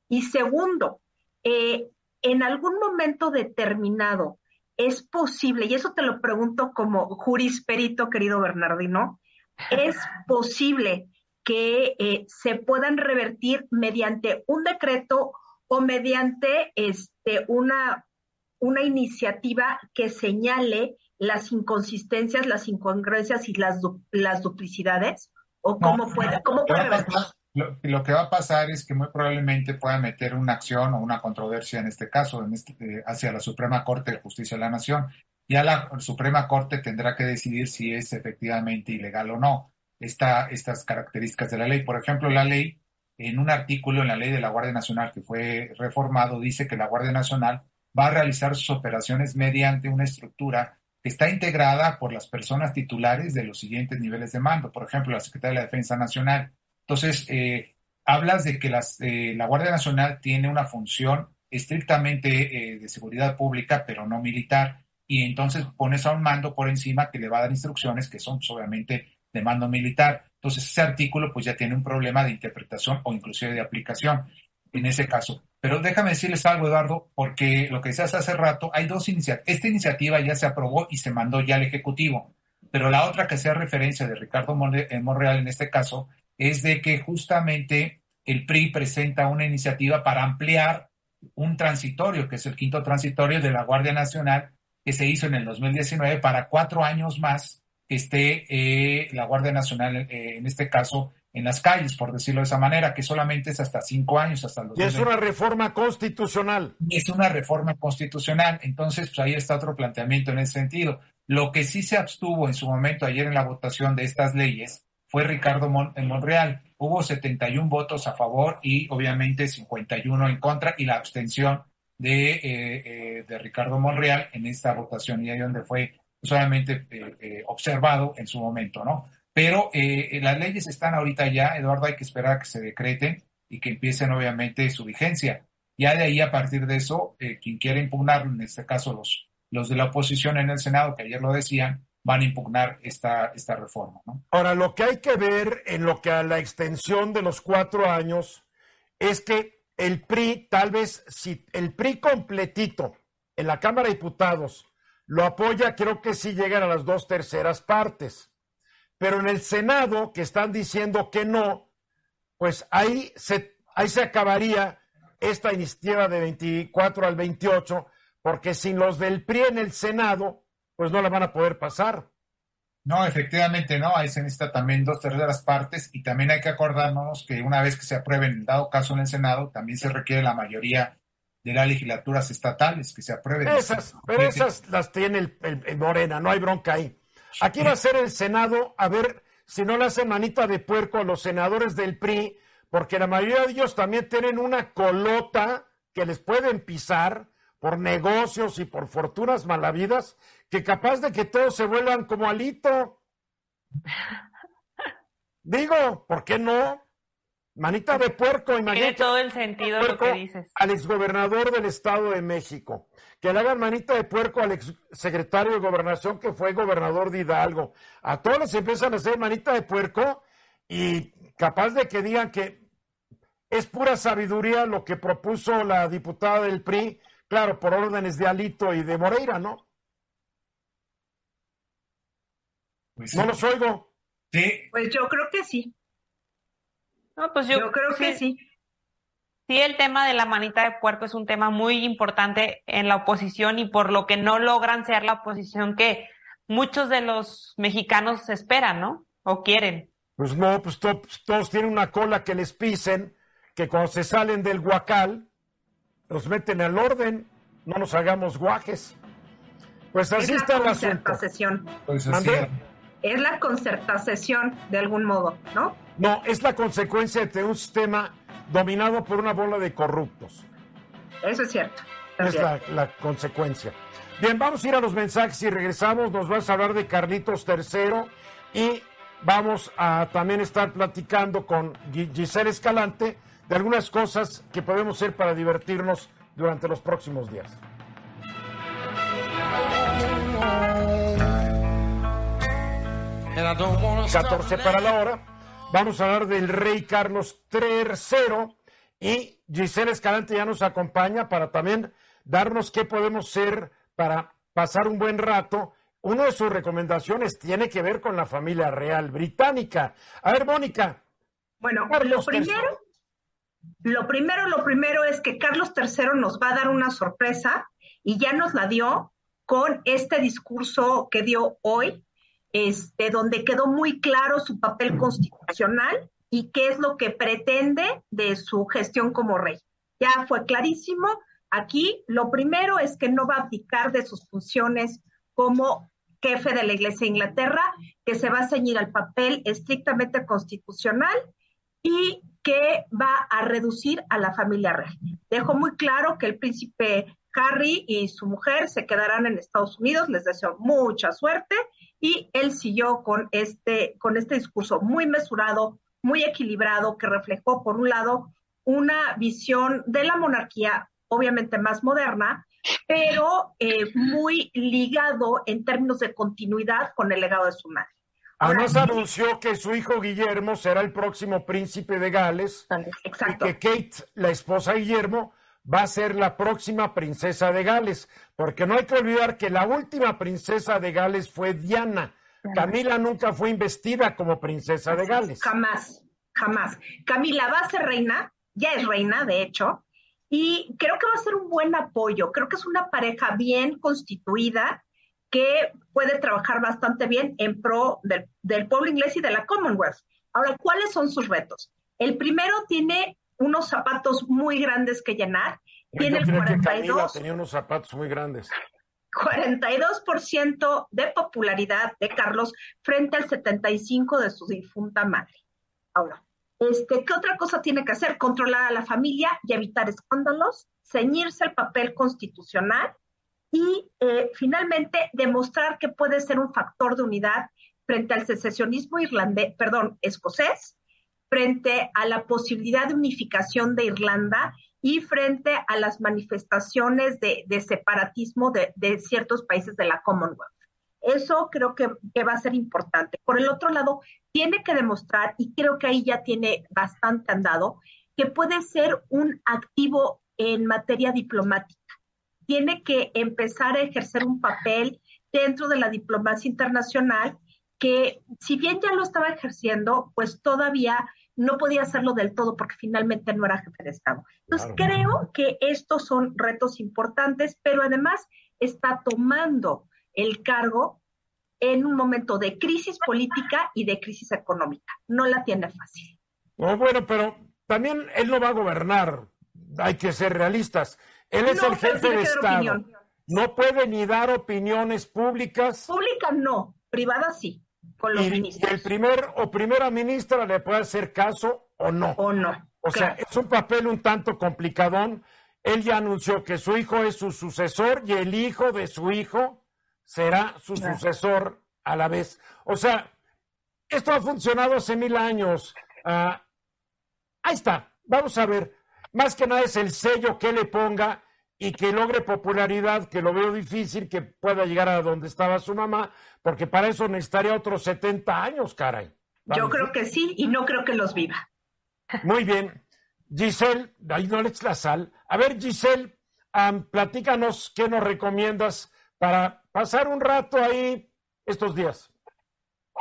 Y segundo, eh, en algún momento determinado, es posible, y eso te lo pregunto como jurisperito, querido Bernardino, es (laughs) posible que eh, se puedan revertir mediante un decreto o mediante este, una, una iniciativa que señale las inconsistencias, las incongruencias y las, las duplicidades? ¿O cómo puede, cómo puede lo, que va a pasar es que muy probablemente pueda meter una acción o una controversia en este caso en este, eh, hacia la Suprema Corte de Justicia de la Nación. Ya la Suprema Corte tendrá que decidir si es efectivamente ilegal o no esta, estas características de la ley. Por ejemplo, la ley, en un artículo en la ley de la Guardia Nacional que fue reformado, dice que la Guardia Nacional va a realizar sus operaciones mediante una estructura está integrada por las personas titulares de los siguientes niveles de mando, por ejemplo, la Secretaría de la Defensa Nacional. Entonces, eh, hablas de que eh, la Guardia Nacional tiene una función estrictamente eh, de seguridad pública, pero no militar, y entonces pones a un mando por encima que le va a dar instrucciones que son pues, obviamente de mando militar. Entonces, ese artículo pues ya tiene un problema de interpretación o inclusive de aplicación en ese caso. Pero déjame decirles algo, Eduardo, porque lo que decías hace rato, hay dos iniciativas. Esta iniciativa ya se aprobó y se mandó ya al Ejecutivo. pero la otra que hacía referencia de Ricardo eh, Monreal en este caso es de que justamente el PRI presenta una iniciativa para ampliar un transitorio, que es el quinto transitorio de la Guardia Nacional, que se hizo en el 2019 para cuatro años más que esté eh, la Guardia Nacional, eh, en este caso, en las calles, por decirlo de esa manera, que solamente es hasta cinco años, hasta los. Y es una reforma constitucional. Es una reforma constitucional. Entonces, pues ahí está otro planteamiento en ese sentido. Lo que sí se abstuvo en su momento ayer en la votación de estas leyes fue Ricardo en Monreal. Hubo 71 votos a favor y obviamente 51 en contra y la abstención de, eh, eh, de Ricardo Monreal en esta votación y ahí donde fue solamente eh, observado en su momento, ¿no? Pero las leyes están ahorita ya, Eduardo, hay que esperar a que se decreten y que empiecen obviamente su vigencia. Ya de ahí, a partir de eso, quien quiera impugnar, en este caso los, los de la oposición en el Senado, que ayer lo decían, van a impugnar esta, esta reforma. ¿no? Ahora, lo que hay que ver en lo que a la extensión de los cuatro años es que el PRI, tal vez, si el PRI completito en la Cámara de Diputados lo apoya, creo que sí llegan a las dos terceras partes. Pero en el Senado, que están diciendo que no, pues ahí se, ahí se acabaría esta iniciativa de 24 al 28, porque sin los del PRI en el Senado, pues no la van a poder pasar. No, efectivamente no, ahí se necesita también dos terceras partes y también hay que acordarnos que una vez que se apruebe en dado caso en el Senado, también se requiere la mayoría de las legislaturas estatales que se aprueben. Esas, pero esas las tiene el, Morena, no hay bronca ahí. Aquí va a ser el Senado, a ver si no le hacen manita de puerco a los senadores del PRI, porque la mayoría de ellos también tienen una colota que les pueden pisar por negocios y por fortunas malavidas, que capaz de que todos se vuelvan como alito. (laughs) Digo, ¿por qué no? Manita de puerco, imagínate. Tiene todo el sentido lo que dices. Al exgobernador del Estado de México. Que le hagan manita de puerco al exsecretario de Gobernación que fue gobernador de Hidalgo. A todos les empiezan a hacer manita de puerco y capaz de que digan que es pura sabiduría lo que propuso la diputada del PRI Claro, por órdenes de Alito y de Moreira, ¿no? Pues no los oigo. Sí. Pues yo creo que sí. No, pues yo, creo que sí. Sí, el tema de la manita de puerco es un tema muy importante en la oposición y por lo que no logran ser la oposición que muchos de los mexicanos esperan, ¿no? O quieren. Pues no, pues todos tienen una cola que les pisen, que cuando se salen del guacal, nos meten al orden, no nos hagamos guajes. Pues así está el asunto. Pues es la concertación de algún modo, ¿no? No, es la consecuencia de un sistema dominado por una bola de corruptos. Eso es cierto. Es la, consecuencia. Bien, vamos a ir a los mensajes y regresamos. Nos vas a hablar de Carlitos III y vamos a también estar platicando con Giselle Escalante de algunas cosas que podemos hacer para divertirnos durante los próximos días. ...14 para la hora... ...vamos a hablar del rey Carlos III... ...y Giselle Escalante ya nos acompaña... ...para también darnos qué podemos hacer... ...para pasar un buen rato... Una de sus recomendaciones tiene que ver con la familia real británica. A ver, Mónica. Bueno, lo primero, lo primero, lo primero es que Carlos III nos va a dar una sorpresa y ya nos la dio con este discurso que dio hoy, este, donde quedó muy claro su papel constitucional y qué es lo que pretende de su gestión como rey. Ya fue clarísimo. Aquí lo primero es que no va a abdicar de sus funciones como jefe de la Iglesia de Inglaterra, que se va a ceñir al papel estrictamente constitucional y que va a reducir a la familia real. Dejó muy claro que el príncipe Harry y su mujer se quedarán en Estados Unidos, les deseo mucha suerte y él siguió con este, con este discurso muy mesurado, muy equilibrado, que reflejó, por un lado, una visión de la monarquía, obviamente más moderna, pero eh, muy ligado en términos de continuidad con el legado de su madre. Además anunció que su hijo Guillermo será el próximo príncipe de Gales Exacto. y que Kate, la esposa de Guillermo, va a ser la próxima princesa de Gales, porque no hay que olvidar que la última princesa de Gales fue Diana, Camila nunca fue investida como princesa de Gales. Jamás, jamás. Camila va a ser reina, ya es reina, de hecho, y creo que va a ser un buen apoyo. Creo que es una pareja bien constituida que puede trabajar bastante bien en pro del, del pueblo inglés y de la Commonwealth. Ahora, ¿cuáles son sus retos? El primero tiene unos zapatos muy grandes que llenar. Tiene el 42. tenía unos zapatos muy grandes. 42% de popularidad de Carlos frente al 75% de su difunta madre. Ahora, este, ¿qué otra cosa tiene que hacer? Controlar a la familia y evitar escándalos, ceñirse al papel constitucional y eh, finalmente demostrar que puede ser un factor de unidad frente al secesionismo irlandés, perdón, escocés, frente a la posibilidad de unificación de Irlanda y frente a las manifestaciones de, separatismo de, ciertos países de la Commonwealth. Eso creo que, va a ser importante. Por el otro lado, tiene que demostrar, y creo que ahí ya tiene bastante andado, que puede ser un activo en materia diplomática. Tiene que empezar a ejercer un papel dentro de la diplomacia internacional que si bien ya lo estaba ejerciendo, pues todavía no podía hacerlo del todo porque finalmente no era jefe de Estado. Entonces, creo que estos son retos importantes, pero además está tomando el cargo en un momento de crisis política y de crisis económica. No la tiene fácil. bueno, pero también él no va a gobernar. Hay que ser realistas. Él es el jefe de Estado. No puede ni dar opiniones públicas. Públicas no, privadas sí y, el primer o primera ministra le puede hacer caso o no. O no. O sea, es un papel un tanto complicadón. Él ya anunció que su hijo es su sucesor y el hijo de su hijo será su sucesor a la vez. O sea, esto ha funcionado hace mil años. Ah, ahí está. Vamos a ver. Más que nada es el sello que le ponga y que logre popularidad, que lo veo difícil, que pueda llegar a donde estaba su mamá, porque para eso necesitaría otros 70 años, caray. Yo creo que sí, y no creo que los viva. Muy bien. Giselle, ahí no le eches la sal. A ver, Giselle, platícanos qué nos recomiendas para pasar un rato ahí estos días.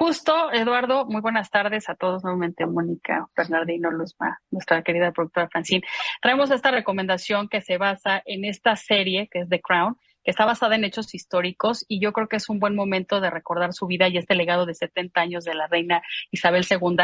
Justo, Eduardo, muy buenas tardes a todos nuevamente, Mónica, Bernardino, Luzma, nuestra querida productora Francine. Traemos esta recomendación que se basa en esta serie que es The Crown, que está basada en hechos históricos y yo creo que es un buen momento de recordar su vida y este legado de 70 años de la reina Isabel II,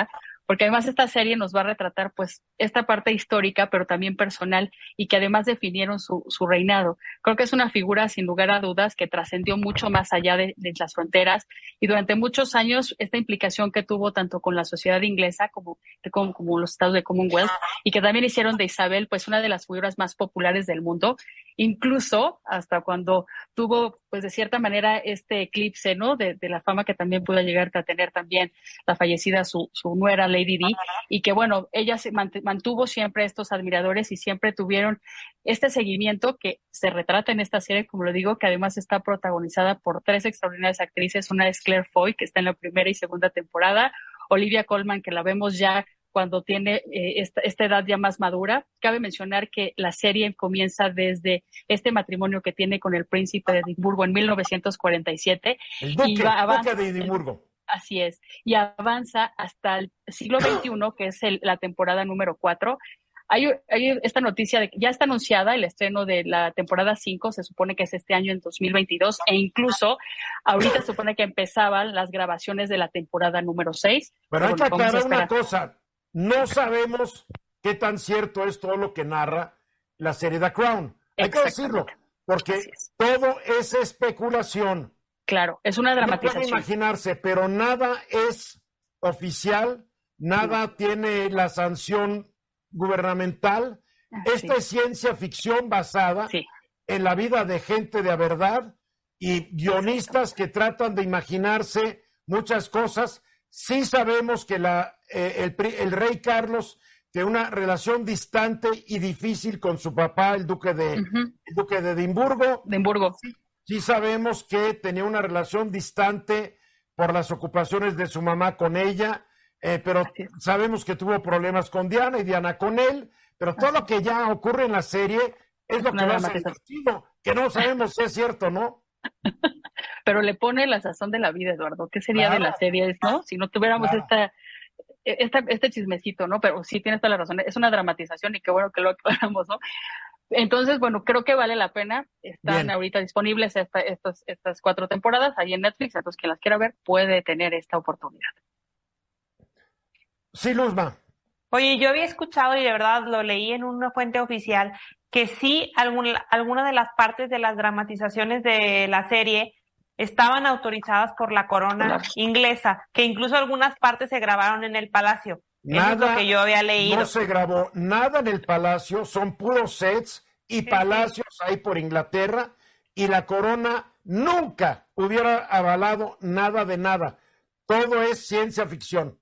porque además esta serie nos va a retratar pues esta parte histórica, pero también personal y que además definieron su, su reinado. Creo que es una figura sin lugar a dudas que trascendió mucho más allá de, las fronteras y durante muchos años esta implicación que tuvo tanto con la sociedad inglesa como, como, como los estados de Commonwealth y que también hicieron de Isabel pues una de las figuras más populares del mundo, incluso hasta cuando tuvo pues de cierta manera este eclipse, ¿no? De, de la fama que también pudo llegar a tener también la fallecida su, su nuera Lady Di, y que bueno, ella se mantuvo siempre estos admiradores y siempre tuvieron este seguimiento que se retrata en esta serie, como lo digo, que además está protagonizada por tres extraordinarias actrices, una es Claire Foy, que está en la primera y segunda temporada, Olivia Colman, que la vemos ya cuando tiene eh, esta, edad ya más madura. Cabe mencionar que la serie comienza desde este matrimonio que tiene con el príncipe de Edimburgo en 1947. El duque, y va, de Edimburgo. Así es. Y avanza hasta el siglo XXI, que es la temporada número 4. Hay, esta noticia de que ya está anunciada el estreno de la temporada 5, se supone que es este año en 2022, e incluso ahorita se supone que empezaban las grabaciones de la temporada número 6. Pero hay que aclarar una cosa, no sabemos qué tan cierto es todo lo que narra la serie The Crown. Hay que decirlo, porque todo es especulación. Claro, es una dramatización. No puede imaginarse, pero nada es oficial, nada tiene la sanción gubernamental. Esta es ciencia ficción basada en la vida de gente de verdad y guionistas que tratan de imaginarse muchas cosas. Sí sabemos que la, eh, el, rey Carlos tiene una relación distante y difícil con su papá, el duque de, el duque de Edimburgo. Edimburgo. Sí sabemos que tenía una relación distante por las ocupaciones de su mamá con ella, eh, pero sabemos que tuvo problemas con Diana y Diana con él, pero todo lo que ya ocurre en la serie es lo que va a ser que no sabemos si es cierto, ¿no? (laughs) pero le pone la sazón de la vida, Eduardo. ¿Qué sería de la serie, no? Si no tuviéramos esta, esta, este chismecito, ¿no? Pero sí tienes toda la razón, es una dramatización y qué bueno que lo aclaramos, ¿no? Entonces, bueno, creo que vale la pena. Están ahorita disponibles esta, estas, estas cuatro temporadas ahí en Netflix. Entonces, quien las quiera ver puede tener esta oportunidad. Sí, Luzma. Oye, yo había escuchado y de verdad lo leí en una fuente oficial que sí, alguna de las partes de las dramatizaciones de la serie estaban autorizadas por la corona inglesa, que incluso algunas partes se grabaron en el palacio. Nada, que yo había leído. No se grabó nada en el palacio, son puros sets y palacios ahí por Inglaterra y la corona nunca hubiera avalado nada de nada. Todo es ciencia ficción.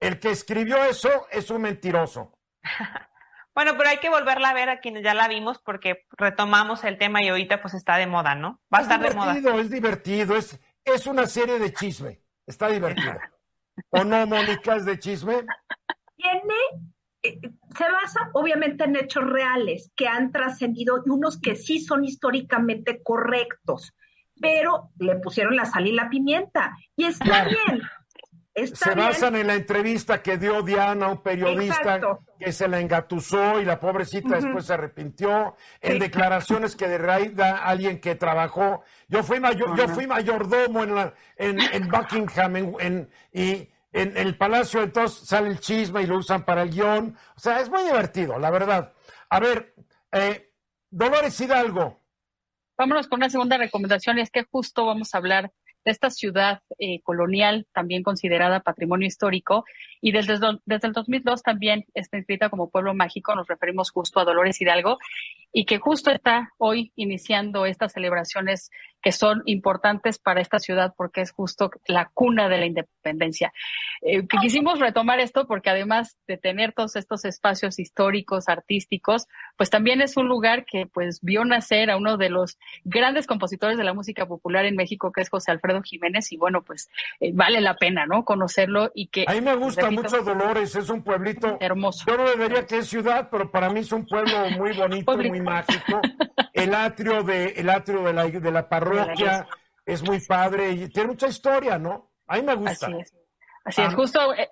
El que escribió eso es un mentiroso. (laughs) bueno, pero hay que volverla a ver a quienes ya la vimos porque retomamos el tema y ahorita pues está de moda, ¿no? Va a estar de moda. Es divertido, es, es una serie de chisme. Está divertida. (laughs) ¿O no, Mónica, es de chisme? Tiene, eh, se basa obviamente en hechos reales que han trascendido y unos que sí son históricamente correctos, pero le pusieron la sal y la pimienta. Y está bien. Se basan en la entrevista que dio Diana a un periodista que se la engatusó y la pobrecita después se arrepintió, en declaraciones que de raíz da alguien que trabajó. Yo fui mayor, yo fui mayordomo en, la, en, Buckingham en, y en el palacio, entonces sale el chisme y lo usan para el guion. O sea, es muy divertido, la verdad. A ver, eh, Dolores Hidalgo. Vámonos con una segunda recomendación y es que justo vamos a hablar de esta ciudad eh, colonial, también considerada patrimonio histórico, y desde, desde el 2002 también está inscrita como pueblo mágico, nos referimos justo a Dolores Hidalgo, y que justo está hoy iniciando estas celebraciones que son importantes para esta ciudad porque es justo la cuna de la independencia. Eh, quisimos retomar esto porque además de tener todos estos espacios históricos, artísticos, pues también es un lugar que pues vio nacer a uno de los grandes compositores de la música popular en México, que es José Alfredo Jiménez, y bueno, pues eh, vale la pena, ¿no? Conocerlo y que... A mí me gusta mucho Dolores, es un pueblito hermoso. Yo no debería que es ciudad, pero para mí es un pueblo muy bonito, muy mágico. (laughs) El atrio de, el atrio de la, de la parroquia es muy padre y tiene mucha historia, ¿no? A mí me gusta. Así es. Así es, justo eh,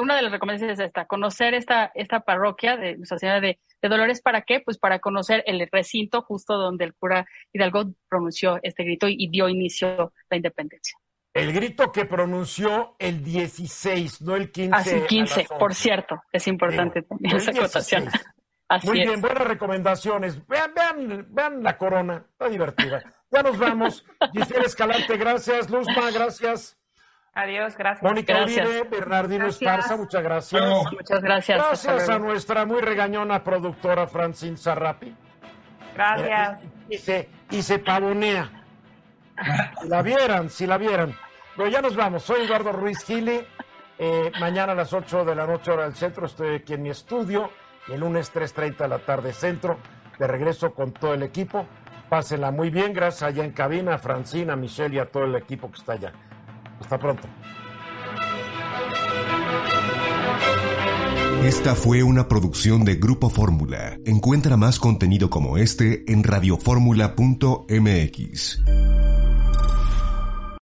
una de las recomendaciones es esta, conocer esta, esta parroquia de Nuestra Señora de, Dolores, ¿para qué? Pues para conocer el recinto justo donde el cura Hidalgo pronunció este grito y, dio inicio la independencia. El grito que pronunció el 16, no el 15. Así, 15, por cierto, es importante también esa acotación. Muy bien, buenas recomendaciones. Vean, vean, vean la corona, está divertida. Ya nos vamos. (laughs) Giselle Escalante, gracias. Luzma, gracias. Adiós, gracias. Mónica Uribe, Bernardino Esparza, muchas gracias. Muchas gracias. Gracias a nuestra muy regañona productora Francine Sarrapi. Gracias. y, se, y se pavonea. Si la vieran, si la vieran. Pero ya nos vamos. Soy Eduardo Ruiz Gili. Eh, mañana a las 8 de la noche hora del centro estoy aquí en mi estudio el lunes 3.30 de la tarde centro. De regreso con todo el equipo. Pásenla muy bien. Gracias allá en cabina a Francina, a Michelle y a todo el equipo que está allá. Hasta pronto. Esta fue una producción de Grupo Fórmula. Encuentra más contenido como este en radioformula.mx.